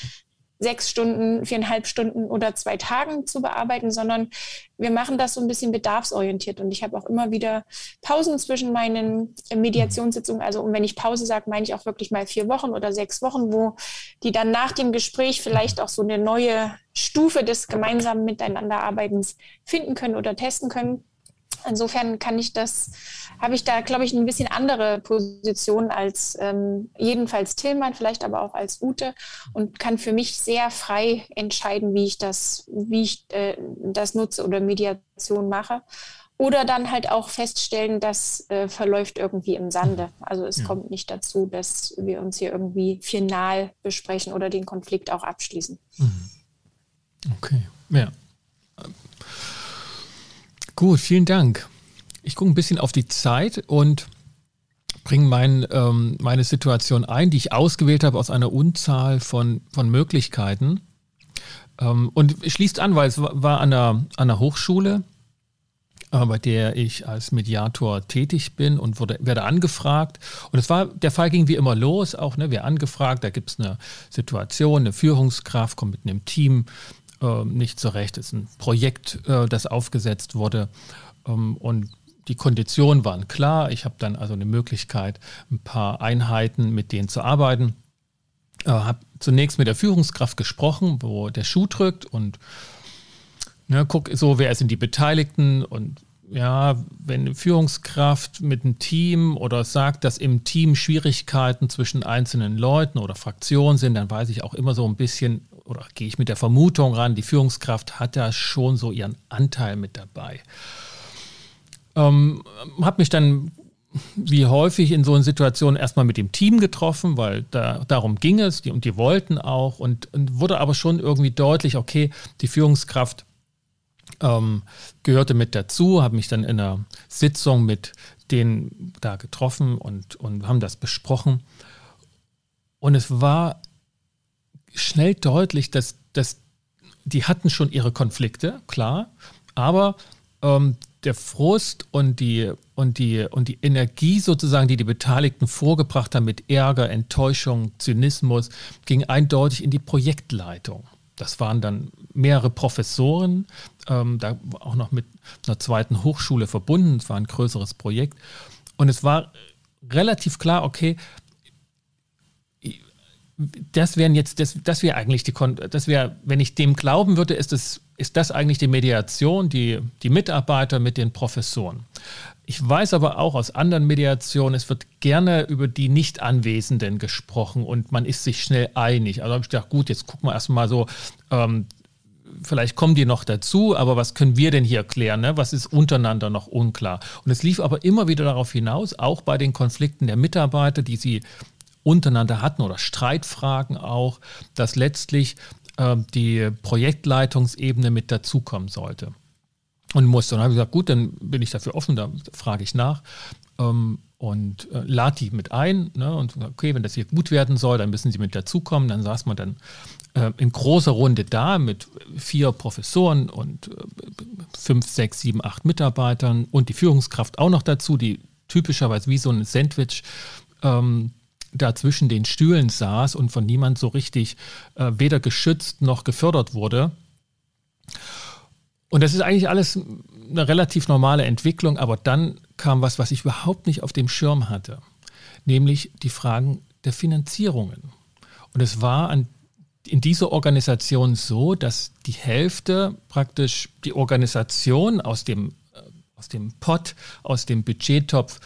[SPEAKER 3] sechs Stunden, viereinhalb Stunden oder zwei Tagen zu bearbeiten, sondern wir machen das so ein bisschen bedarfsorientiert. Und ich habe auch immer wieder Pausen zwischen meinen Mediationssitzungen. Also und wenn ich Pause sage, meine ich auch wirklich mal vier Wochen oder sechs Wochen, wo die dann nach dem Gespräch vielleicht auch so eine neue Stufe des gemeinsamen Miteinanderarbeitens finden können oder testen können. Insofern kann ich das, habe ich da, glaube ich, ein bisschen andere Position als ähm, jedenfalls Tillmann, vielleicht aber auch als Ute und kann für mich sehr frei entscheiden, wie ich das, wie ich äh, das nutze oder Mediation mache. Oder dann halt auch feststellen, das äh, verläuft irgendwie im Sande. Also es ja. kommt nicht dazu, dass wir uns hier irgendwie final besprechen oder den Konflikt auch abschließen. Mhm.
[SPEAKER 2] Okay, ja. Gut, vielen Dank. Ich gucke ein bisschen auf die Zeit und bringe mein, ähm, meine Situation ein, die ich ausgewählt habe aus einer Unzahl von, von Möglichkeiten. Ähm, und schließt an, weil es war an der, an der Hochschule, äh, bei der ich als Mediator tätig bin und wurde, werde angefragt. Und es war, der Fall ging wie immer los, auch, ne, wer angefragt, da gibt es eine Situation, eine Führungskraft kommt mit einem Team äh, nicht zurecht. Es ist ein Projekt, äh, das aufgesetzt wurde ähm, und die Konditionen waren klar. Ich habe dann also eine Möglichkeit, ein paar Einheiten mit denen zu arbeiten. Äh, habe zunächst mit der Führungskraft gesprochen, wo der Schuh drückt und ne, guck so, wer sind die Beteiligten und ja, wenn eine Führungskraft mit einem Team oder sagt, dass im Team Schwierigkeiten zwischen einzelnen Leuten oder Fraktionen sind, dann weiß ich auch immer so ein bisschen, oder gehe ich mit der Vermutung ran, die Führungskraft hat da schon so ihren Anteil mit dabei. Ähm, habe mich dann wie häufig in so einer Situation erstmal mit dem Team getroffen, weil da, darum ging es die, und die wollten auch und, und wurde aber schon irgendwie deutlich, okay, die Führungskraft ähm, gehörte mit dazu, habe mich dann in einer Sitzung mit denen da getroffen und, und haben das besprochen. Und es war schnell deutlich, dass, dass die hatten schon ihre Konflikte, klar, aber ähm, der Frust und die, und, die, und die Energie sozusagen, die die Beteiligten vorgebracht haben mit Ärger, Enttäuschung, Zynismus, ging eindeutig in die Projektleitung. Das waren dann mehrere Professoren, ähm, da auch noch mit einer zweiten Hochschule verbunden. Es war ein größeres Projekt. Und es war relativ klar, okay, das wären jetzt, das, das wäre eigentlich die, das wäre, wenn ich dem glauben würde, ist das, ist das eigentlich die Mediation, die, die Mitarbeiter mit den Professoren. Ich weiß aber auch aus anderen Mediationen, es wird gerne über die Nicht-Anwesenden gesprochen und man ist sich schnell einig. Also habe ich gedacht, gut, jetzt gucken wir erstmal so, ähm, vielleicht kommen die noch dazu, aber was können wir denn hier klären? Ne? Was ist untereinander noch unklar? Und es lief aber immer wieder darauf hinaus, auch bei den Konflikten der Mitarbeiter, die sie untereinander hatten oder Streitfragen auch, dass letztlich äh, die Projektleitungsebene mit dazukommen sollte und musste. Und dann habe ich gesagt, gut, dann bin ich dafür offen, da frage ich nach. Ähm, und äh, lade die mit ein. Ne, und okay, wenn das hier gut werden soll, dann müssen sie mit dazukommen. Dann saß man dann äh, in großer Runde da mit vier Professoren und äh, fünf, sechs, sieben, acht Mitarbeitern und die Führungskraft auch noch dazu, die typischerweise wie so ein Sandwich ähm, da zwischen den Stühlen saß und von niemand so richtig äh, weder geschützt noch gefördert wurde. Und das ist eigentlich alles eine relativ normale Entwicklung, aber dann kam was, was ich überhaupt nicht auf dem Schirm hatte, nämlich die Fragen der Finanzierungen. Und es war an, in dieser Organisation so, dass die Hälfte praktisch die Organisation aus dem, äh, aus dem Pot, aus dem Budgettopf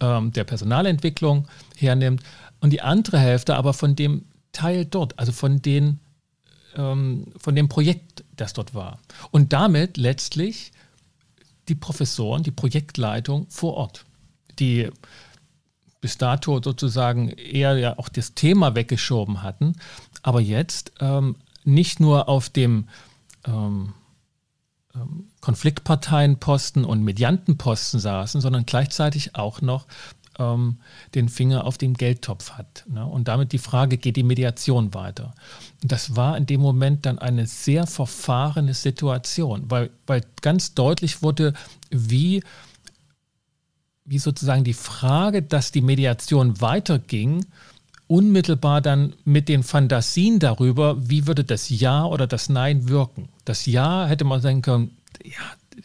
[SPEAKER 2] ähm, der Personalentwicklung hernimmt und die andere Hälfte aber von dem Teil dort, also von, den, ähm, von dem Projekt, das dort war. Und damit letztlich die Professoren, die Projektleitung vor Ort, die bis dato sozusagen eher ja auch das Thema weggeschoben hatten, aber jetzt ähm, nicht nur auf dem ähm, ähm Konfliktparteienposten und Mediantenposten saßen, sondern gleichzeitig auch noch ähm, den Finger auf den Geldtopf hat. Ne? Und damit die Frage, geht die Mediation weiter? Und das war in dem Moment dann eine sehr verfahrene Situation, weil, weil ganz deutlich wurde, wie, wie sozusagen die Frage, dass die Mediation weiterging, unmittelbar dann mit den Fantasien darüber, wie würde das Ja oder das Nein wirken. Das Ja hätte man sagen können, ja,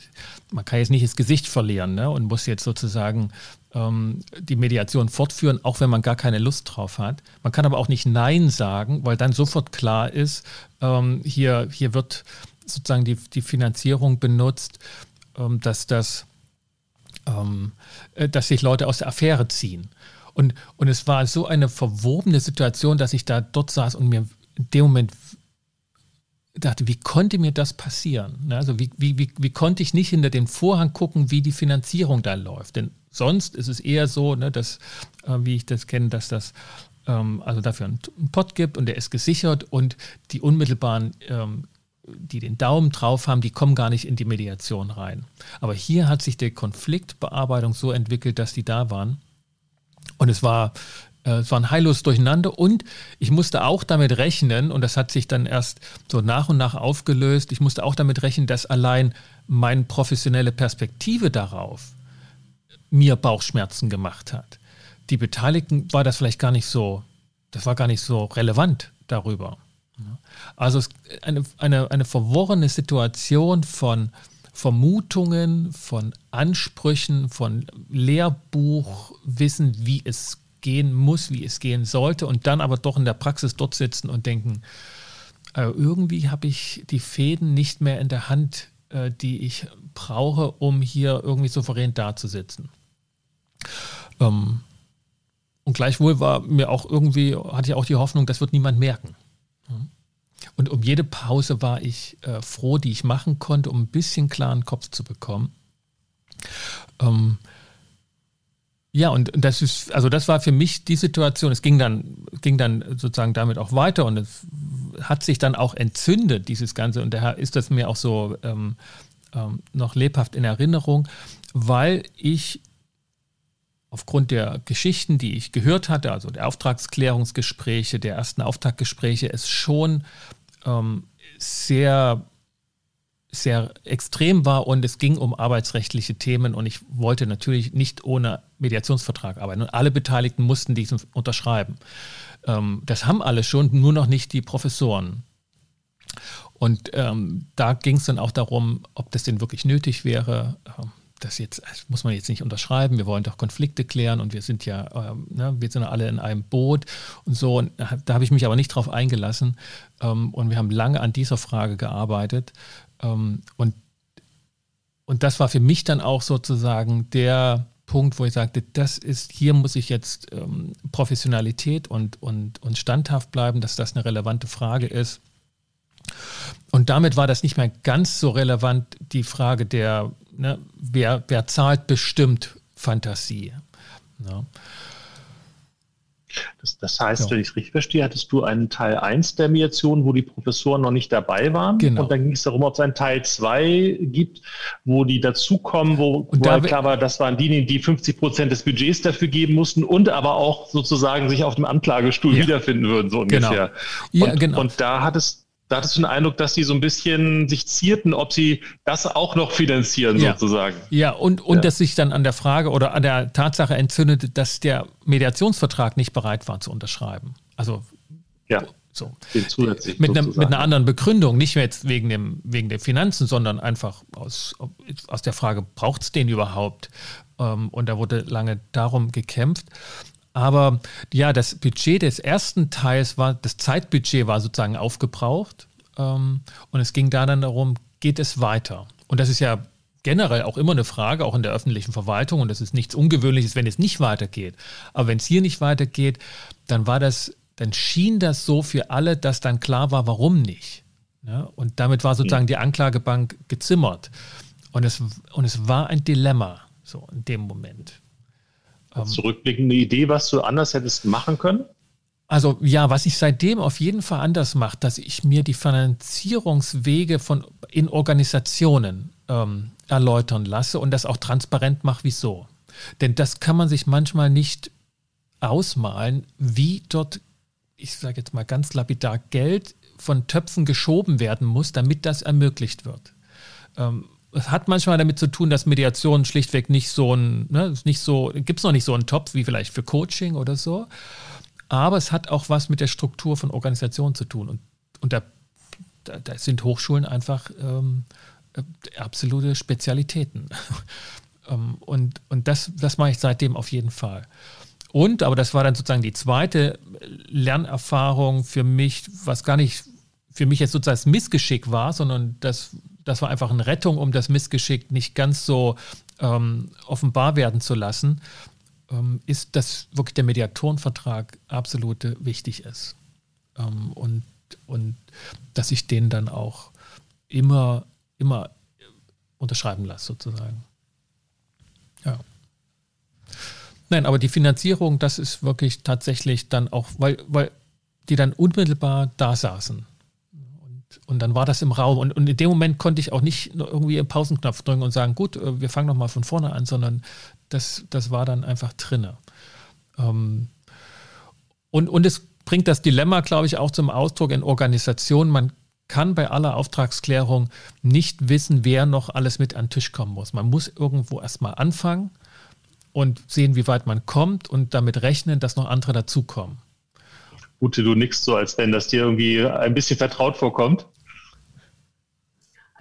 [SPEAKER 2] man kann jetzt nicht das Gesicht verlieren ne, und muss jetzt sozusagen ähm, die Mediation fortführen, auch wenn man gar keine Lust drauf hat. Man kann aber auch nicht Nein sagen, weil dann sofort klar ist, ähm, hier, hier wird sozusagen die, die Finanzierung benutzt, ähm, dass, das, ähm, äh, dass sich Leute aus der Affäre ziehen. Und, und es war so eine verwobene Situation, dass ich da dort saß und mir in dem Moment dachte, wie konnte mir das passieren? Ne, also wie, wie, wie, wie konnte ich nicht hinter den Vorhang gucken, wie die Finanzierung da läuft? Denn sonst ist es eher so, ne, dass, äh, wie ich das kenne, dass das ähm, also dafür einen, einen Pot gibt und der ist gesichert und die unmittelbaren, ähm, die den Daumen drauf haben, die kommen gar nicht in die Mediation rein. Aber hier hat sich die Konfliktbearbeitung so entwickelt, dass die da waren. Und es war äh, es war ein heillos Durcheinander und ich musste auch damit rechnen, und das hat sich dann erst so nach und nach aufgelöst, ich musste auch damit rechnen, dass allein meine professionelle Perspektive darauf mir Bauchschmerzen gemacht hat. Die Beteiligten war das vielleicht gar nicht so, das war gar nicht so relevant darüber. Also eine, eine, eine verworrene Situation von Vermutungen, von Ansprüchen, von Lehrbuchwissen, wie es gehen muss, wie es gehen sollte, und dann aber doch in der Praxis dort sitzen und denken, äh, irgendwie habe ich die Fäden nicht mehr in der Hand, äh, die ich brauche, um hier irgendwie souverän dazusitzen. Ähm, und gleichwohl war mir auch irgendwie, hatte ich auch die Hoffnung, das wird niemand merken. Und um jede Pause war ich äh, froh, die ich machen konnte, um ein bisschen klaren Kopf zu bekommen. Ähm, ja, und das ist, also das war für mich die Situation. Es ging dann, ging dann sozusagen damit auch weiter und es hat sich dann auch entzündet, dieses Ganze. Und daher ist das mir auch so ähm, ähm, noch lebhaft in Erinnerung, weil ich aufgrund der Geschichten, die ich gehört hatte, also der Auftragsklärungsgespräche, der ersten Auftaktgespräche, es schon ähm, sehr sehr extrem war und es ging um arbeitsrechtliche Themen und ich wollte natürlich nicht ohne Mediationsvertrag arbeiten und alle Beteiligten mussten diesen unterschreiben. Ähm, das haben alle schon, nur noch nicht die Professoren. Und ähm, da ging es dann auch darum, ob das denn wirklich nötig wäre. Ähm, das jetzt das muss man jetzt nicht unterschreiben. Wir wollen doch Konflikte klären und wir sind ja, ähm, ne, wir sind alle in einem Boot und so. Und da habe ich mich aber nicht drauf eingelassen. Ähm, und wir haben lange an dieser Frage gearbeitet. Ähm, und, und das war für mich dann auch sozusagen der Punkt, wo ich sagte, das ist, hier muss ich jetzt ähm, Professionalität und, und, und standhaft bleiben, dass das eine relevante Frage ist. Und damit war das nicht mehr ganz so relevant, die Frage der, ne, wer, wer zahlt bestimmt Fantasie. Ja.
[SPEAKER 4] Das, das heißt, ja. wenn ich es richtig verstehe, hattest du einen Teil 1 der Mediation, wo die Professoren noch nicht dabei waren. Genau. Und dann ging es darum, ob es einen Teil 2 gibt, wo die dazukommen, wo, wo da halt klar war, das waren diejenigen, die 50 Prozent des Budgets dafür geben mussten und aber auch sozusagen sich auf dem Anklagestuhl ja. wiederfinden würden, so genau. ungefähr. Genau. Ja, und, genau. und da hattest da hattest du den Eindruck, dass sie so ein bisschen sich zierten, ob sie das auch noch finanzieren, ja. sozusagen.
[SPEAKER 2] Ja, und, und ja. dass sich dann an der Frage oder an der Tatsache entzündete, dass der Mediationsvertrag nicht bereit war zu unterschreiben. Also
[SPEAKER 4] ja.
[SPEAKER 2] So. Mit, ne, mit, einer anderen Begründung, nicht mehr jetzt wegen, dem, wegen der Finanzen, sondern einfach aus, aus der Frage, braucht es den überhaupt? Ähm, und da wurde lange darum gekämpft. Aber ja, das Budget des ersten Teils war, das Zeitbudget war sozusagen aufgebraucht. Ähm, und es ging da dann darum, geht es weiter? Und das ist ja generell auch immer eine Frage, auch in der öffentlichen Verwaltung. Und das ist nichts Ungewöhnliches, wenn es nicht weitergeht. Aber wenn es hier nicht weitergeht, dann war das, dann schien das so für alle, dass dann klar war, warum nicht. Ja, und damit war sozusagen die Anklagebank gezimmert. Und es, und es war ein Dilemma, so in dem Moment.
[SPEAKER 4] Ähm, zurückblickende Idee, was du anders hättest machen können?
[SPEAKER 2] Also ja, was ich seitdem auf jeden Fall anders mache, dass ich mir die Finanzierungswege von in Organisationen ähm, erläutern lasse und das auch transparent mache, wieso. Denn das kann man sich manchmal nicht ausmalen, wie dort, ich sage jetzt mal ganz lapidar, Geld von Töpfen geschoben werden muss, damit das ermöglicht wird. Ähm, es hat manchmal damit zu tun, dass Mediation schlichtweg nicht so ein, ne, nicht so, gibt es noch nicht so einen Topf wie vielleicht für Coaching oder so. Aber es hat auch was mit der Struktur von Organisationen zu tun. Und, und da, da, da sind Hochschulen einfach ähm, äh, absolute Spezialitäten. <laughs> ähm, und und das, das mache ich seitdem auf jeden Fall. Und, aber das war dann sozusagen die zweite Lernerfahrung für mich, was gar nicht für mich jetzt sozusagen das Missgeschick war, sondern das das war einfach eine Rettung, um das Missgeschick nicht ganz so ähm, offenbar werden zu lassen, ähm, ist, dass wirklich der Mediatorenvertrag absolut wichtig ist. Ähm, und, und dass ich den dann auch immer, immer unterschreiben lasse, sozusagen. Ja. Nein, aber die Finanzierung, das ist wirklich tatsächlich dann auch, weil, weil die dann unmittelbar da saßen. Und dann war das im Raum. Und, und in dem Moment konnte ich auch nicht irgendwie einen Pausenknopf drücken und sagen, gut, äh, wir fangen nochmal von vorne an, sondern das, das war dann einfach drinne. Ähm, und, und es bringt das Dilemma, glaube ich, auch zum Ausdruck in Organisationen. Man kann bei aller Auftragsklärung nicht wissen, wer noch alles mit an den Tisch kommen muss. Man muss irgendwo erstmal anfangen und sehen, wie weit man kommt und damit rechnen, dass noch andere dazukommen.
[SPEAKER 4] Ute, du nix so, als wenn das dir irgendwie ein bisschen vertraut vorkommt.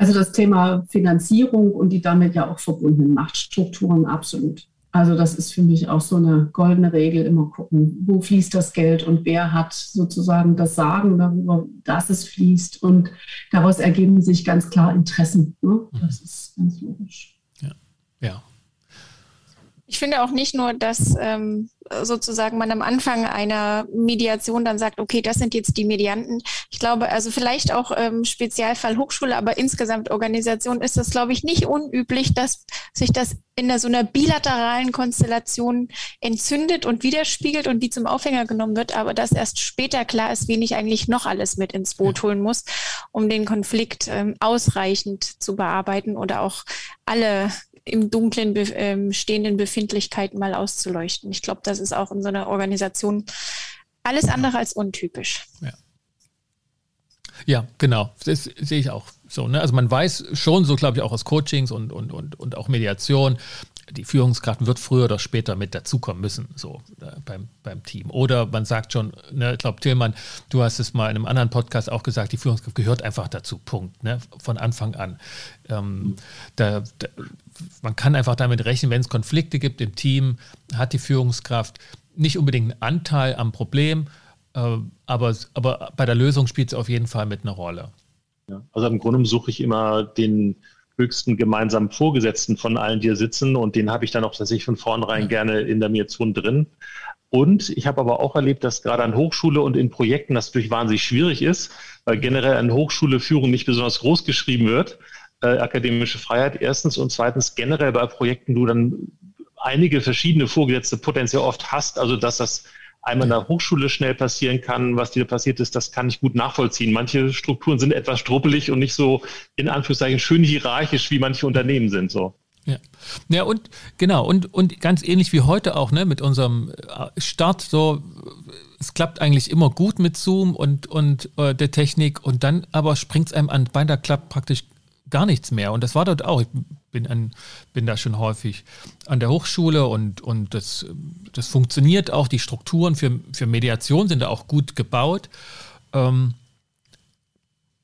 [SPEAKER 1] Also das Thema Finanzierung und die damit ja auch verbundenen Machtstrukturen absolut. Also das ist für mich auch so eine goldene Regel, immer gucken, wo fließt das Geld und wer hat sozusagen das Sagen darüber, dass es fließt. Und daraus ergeben sich ganz klar Interessen. Ne? Das ist ganz logisch.
[SPEAKER 2] Ja, ja.
[SPEAKER 3] Ich finde auch nicht nur, dass ähm, sozusagen man am Anfang einer Mediation dann sagt, okay, das sind jetzt die Medianten. Ich glaube, also vielleicht auch ähm, Spezialfall Hochschule, aber insgesamt Organisation ist das, glaube ich, nicht unüblich, dass sich das in so einer bilateralen Konstellation entzündet und widerspiegelt und die zum Aufhänger genommen wird, aber dass erst später klar ist, wen ich eigentlich noch alles mit ins Boot holen muss, um den Konflikt ähm, ausreichend zu bearbeiten oder auch alle im Dunklen be ähm, stehenden Befindlichkeiten mal auszuleuchten. Ich glaube, das ist auch in so einer Organisation alles andere als untypisch.
[SPEAKER 2] Ja. Ja, genau. Das sehe ich auch so. Ne? Also man weiß schon, so glaube ich auch aus Coachings und, und, und, und auch Mediation, die Führungskraft wird früher oder später mit dazukommen müssen, so äh, beim, beim Team. Oder man sagt schon, ne, ich glaube, Tillmann, du hast es mal in einem anderen Podcast auch gesagt, die Führungskraft gehört einfach dazu, Punkt, ne, von Anfang an. Ähm, da, da, man kann einfach damit rechnen, wenn es Konflikte gibt im Team, hat die Führungskraft nicht unbedingt einen Anteil am Problem, äh, aber, aber bei der Lösung spielt sie auf jeden Fall mit einer Rolle.
[SPEAKER 4] Ja, also im Grunde suche ich immer den höchsten gemeinsamen Vorgesetzten von allen, die hier sitzen. Und den habe ich dann auch tatsächlich von vornherein gerne in der Mediation drin. Und ich habe aber auch erlebt, dass gerade an Hochschule und in Projekten das natürlich wahnsinnig schwierig ist, weil generell an Hochschule Führung nicht besonders groß geschrieben wird. Äh, akademische Freiheit erstens und zweitens generell bei Projekten du dann einige verschiedene Vorgesetzte potenziell oft hast, also dass das einmal in der Hochschule schnell passieren kann, was dir passiert ist, das kann ich gut nachvollziehen. Manche Strukturen sind etwas struppelig und nicht so in Anführungszeichen schön hierarchisch, wie manche Unternehmen sind. So.
[SPEAKER 2] Ja. ja, und genau, und, und ganz ähnlich wie heute auch, ne, mit unserem äh, Start, so, es klappt eigentlich immer gut mit Zoom und, und äh, der Technik und dann aber springt es einem an Bein, da klappt praktisch gar nichts mehr. Und das war dort auch. Ich bin, an, bin da schon häufig an der Hochschule und, und das, das funktioniert auch. Die Strukturen für, für Mediation sind da auch gut gebaut. Ähm,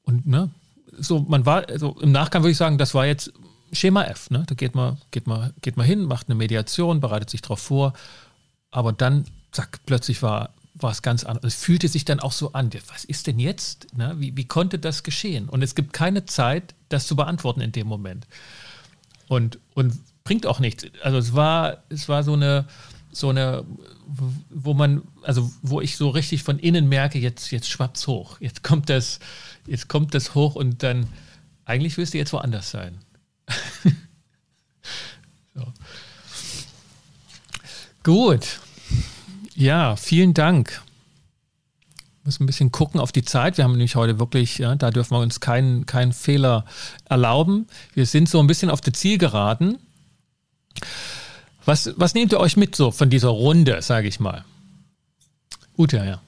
[SPEAKER 2] und ne, so, man war, also im Nachgang würde ich sagen, das war jetzt Schema F. Ne? Da geht man, geht, man, geht man hin, macht eine Mediation, bereitet sich darauf vor. Aber dann, zack, plötzlich war war es ganz anders. Es fühlte sich dann auch so an, was ist denn jetzt? Na, wie, wie konnte das geschehen? Und es gibt keine Zeit, das zu beantworten in dem Moment. Und, und bringt auch nichts. Also es war, es war so eine, so eine, wo man, also wo ich so richtig von innen merke, jetzt, jetzt schwappt's hoch. Jetzt kommt das, jetzt kommt das hoch und dann, eigentlich willst du jetzt woanders sein. <laughs> so. Gut. Ja, vielen Dank. Wir müssen ein bisschen gucken auf die Zeit. Wir haben nämlich heute wirklich, ja, da dürfen wir uns keinen, keinen Fehler erlauben. Wir sind so ein bisschen auf der Zielgeraden. Was, was nehmt ihr euch mit so von dieser Runde, sage ich mal? Ute, ja.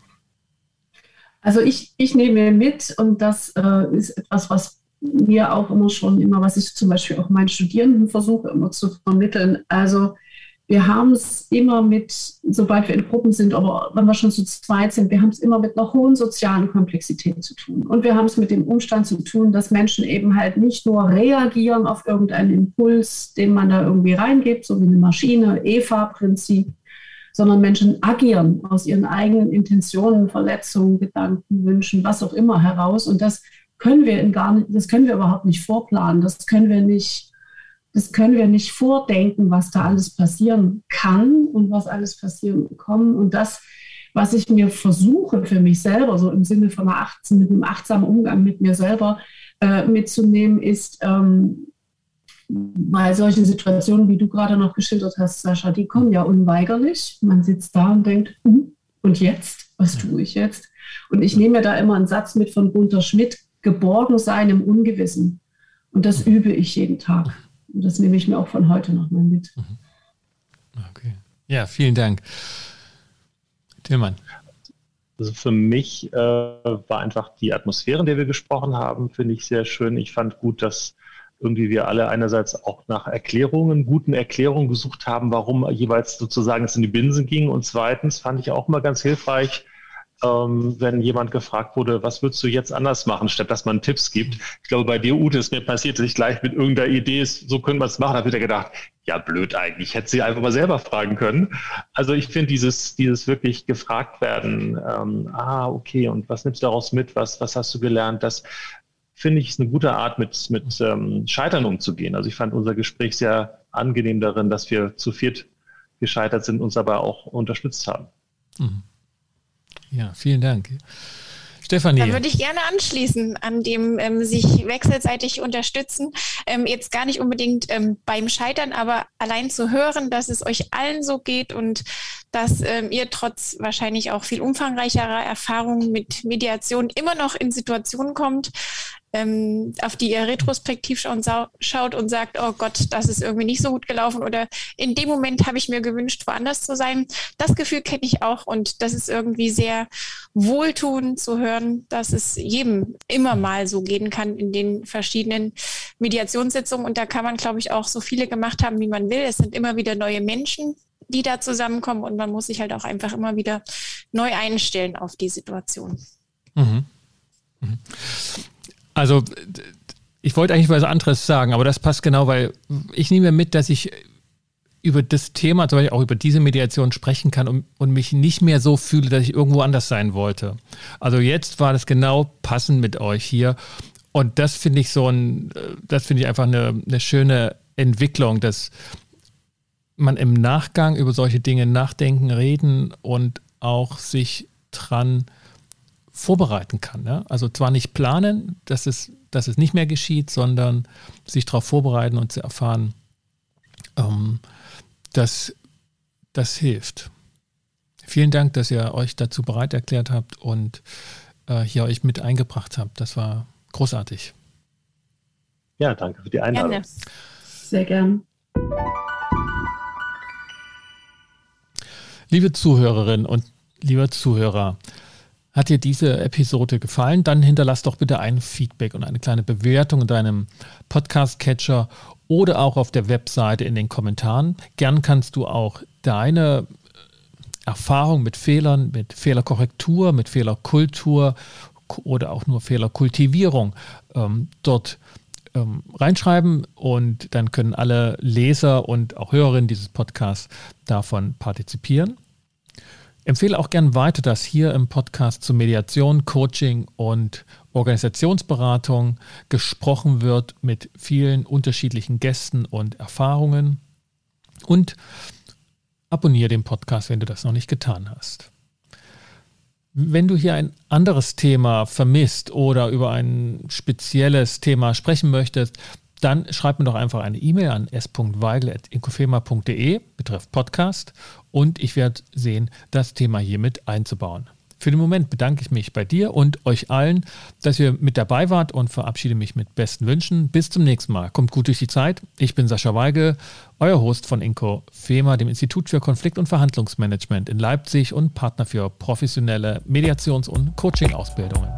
[SPEAKER 1] Also ich, ich nehme mit und das äh, ist etwas, was mir auch immer schon immer, was ich zum Beispiel auch meinen Studierenden versuche immer zu vermitteln. Also wir haben es immer mit, sobald wir in Gruppen sind, aber wenn wir schon zu zweit sind, wir haben es immer mit einer hohen sozialen Komplexität zu tun. Und wir haben es mit dem Umstand zu tun, dass Menschen eben halt nicht nur reagieren auf irgendeinen Impuls, den man da irgendwie reingibt, so wie eine Maschine, EVA-Prinzip, sondern Menschen agieren aus ihren eigenen Intentionen, Verletzungen, Gedanken, Wünschen, was auch immer heraus. Und das können wir in gar nicht, das können wir überhaupt nicht vorplanen. Das können wir nicht das können wir nicht vordenken, was da alles passieren kann und was alles passieren kann. Und das, was ich mir versuche für mich selber, so im Sinne von einer Achtsamen, mit einem achtsamen Umgang mit mir selber äh, mitzunehmen, ist, ähm, weil solche Situationen, wie du gerade noch geschildert hast, Sascha, die kommen ja unweigerlich. Man sitzt da und denkt, hm, und jetzt? Was tue ich jetzt? Und ich nehme mir da immer einen Satz mit von Gunter Schmidt, geborgen sein im Ungewissen. Und das übe ich jeden Tag. Und das nehme ich mir auch von heute nochmal mit. Mhm.
[SPEAKER 2] Okay. Ja, vielen Dank. Tillmann.
[SPEAKER 4] Also für mich äh, war einfach die Atmosphäre, in der wir gesprochen haben, finde ich sehr schön. Ich fand gut, dass irgendwie wir alle einerseits auch nach Erklärungen, guten Erklärungen gesucht haben, warum jeweils sozusagen es in die Binsen ging. Und zweitens fand ich auch mal ganz hilfreich, ähm, wenn jemand gefragt wurde, was würdest du jetzt anders machen, statt dass man Tipps gibt. Ich glaube, bei dir, Ute, ist mir passiert, dass ich gleich mit irgendeiner Idee, so können wir es machen, habe wieder gedacht, ja, blöd eigentlich, hätte sie einfach mal selber fragen können. Also ich finde dieses, dieses wirklich gefragt werden, ähm, ah, okay, und was nimmst du daraus mit, was, was hast du gelernt, das finde ich ist eine gute Art, mit, mit ähm, Scheitern umzugehen. Also ich fand unser Gespräch sehr angenehm darin, dass wir zu viert gescheitert sind, uns aber auch unterstützt haben. Mhm.
[SPEAKER 2] Ja, vielen Dank. Stefanie.
[SPEAKER 3] Da würde ich gerne anschließen an dem ähm, sich wechselseitig unterstützen. Ähm, jetzt gar nicht unbedingt ähm, beim Scheitern, aber allein zu hören, dass es euch allen so geht und dass ähm, ihr trotz wahrscheinlich auch viel umfangreicherer Erfahrungen mit Mediation immer noch in Situationen kommt, ähm, auf die ihr retrospektiv schon schaut und sagt, oh Gott, das ist irgendwie nicht so gut gelaufen oder in dem Moment habe ich mir gewünscht, woanders zu sein. Das Gefühl kenne ich auch und das ist irgendwie sehr wohltuend zu hören, dass es jedem immer mal so gehen kann in den verschiedenen Mediationssitzungen und da kann man, glaube ich, auch so viele gemacht haben, wie man will. Es sind immer wieder neue Menschen, die da zusammenkommen und man muss sich halt auch einfach immer wieder neu einstellen auf die Situation. Mhm.
[SPEAKER 2] Mhm. Also ich wollte eigentlich was anderes sagen, aber das passt genau, weil ich nehme mit, dass ich über das Thema, zum Beispiel auch über diese Mediation sprechen kann und, und, mich nicht mehr so fühle, dass ich irgendwo anders sein wollte. Also jetzt war das genau passend mit euch hier. Und das finde ich so ein, das finde ich einfach eine, eine schöne Entwicklung, dass man im Nachgang über solche Dinge nachdenken, reden und auch sich dran vorbereiten kann. Ja? Also zwar nicht planen, dass es, dass es nicht mehr geschieht, sondern sich darauf vorbereiten und zu erfahren, ähm, dass das hilft. Vielen Dank, dass ihr euch dazu bereit erklärt habt und äh, hier euch mit eingebracht habt. Das war großartig.
[SPEAKER 4] Ja, danke für die Einladung. Gerne.
[SPEAKER 1] Sehr gern.
[SPEAKER 2] Liebe Zuhörerinnen und lieber Zuhörer, hat dir diese Episode gefallen? Dann hinterlass doch bitte ein Feedback und eine kleine Bewertung in deinem Podcast-Catcher oder auch auf der Webseite in den Kommentaren. Gern kannst du auch deine Erfahrung mit Fehlern, mit Fehlerkorrektur, mit Fehlerkultur oder auch nur Fehlerkultivierung ähm, dort ähm, reinschreiben und dann können alle Leser und auch Hörerinnen dieses Podcasts davon partizipieren. Empfehle auch gern weiter, dass hier im Podcast zu Mediation, Coaching und Organisationsberatung gesprochen wird mit vielen unterschiedlichen Gästen und Erfahrungen. Und abonniere den Podcast, wenn du das noch nicht getan hast. Wenn du hier ein anderes Thema vermisst oder über ein spezielles Thema sprechen möchtest, dann schreib mir doch einfach eine E-Mail an s.weigel.inkofema.de betreff Podcast und ich werde sehen, das Thema hiermit einzubauen. Für den Moment bedanke ich mich bei dir und euch allen, dass ihr mit dabei wart und verabschiede mich mit besten Wünschen. Bis zum nächsten Mal. Kommt gut durch die Zeit. Ich bin Sascha Weigel, euer Host von Inco FEMA, dem Institut für Konflikt- und Verhandlungsmanagement in Leipzig und Partner für professionelle Mediations- und Coaching-Ausbildungen.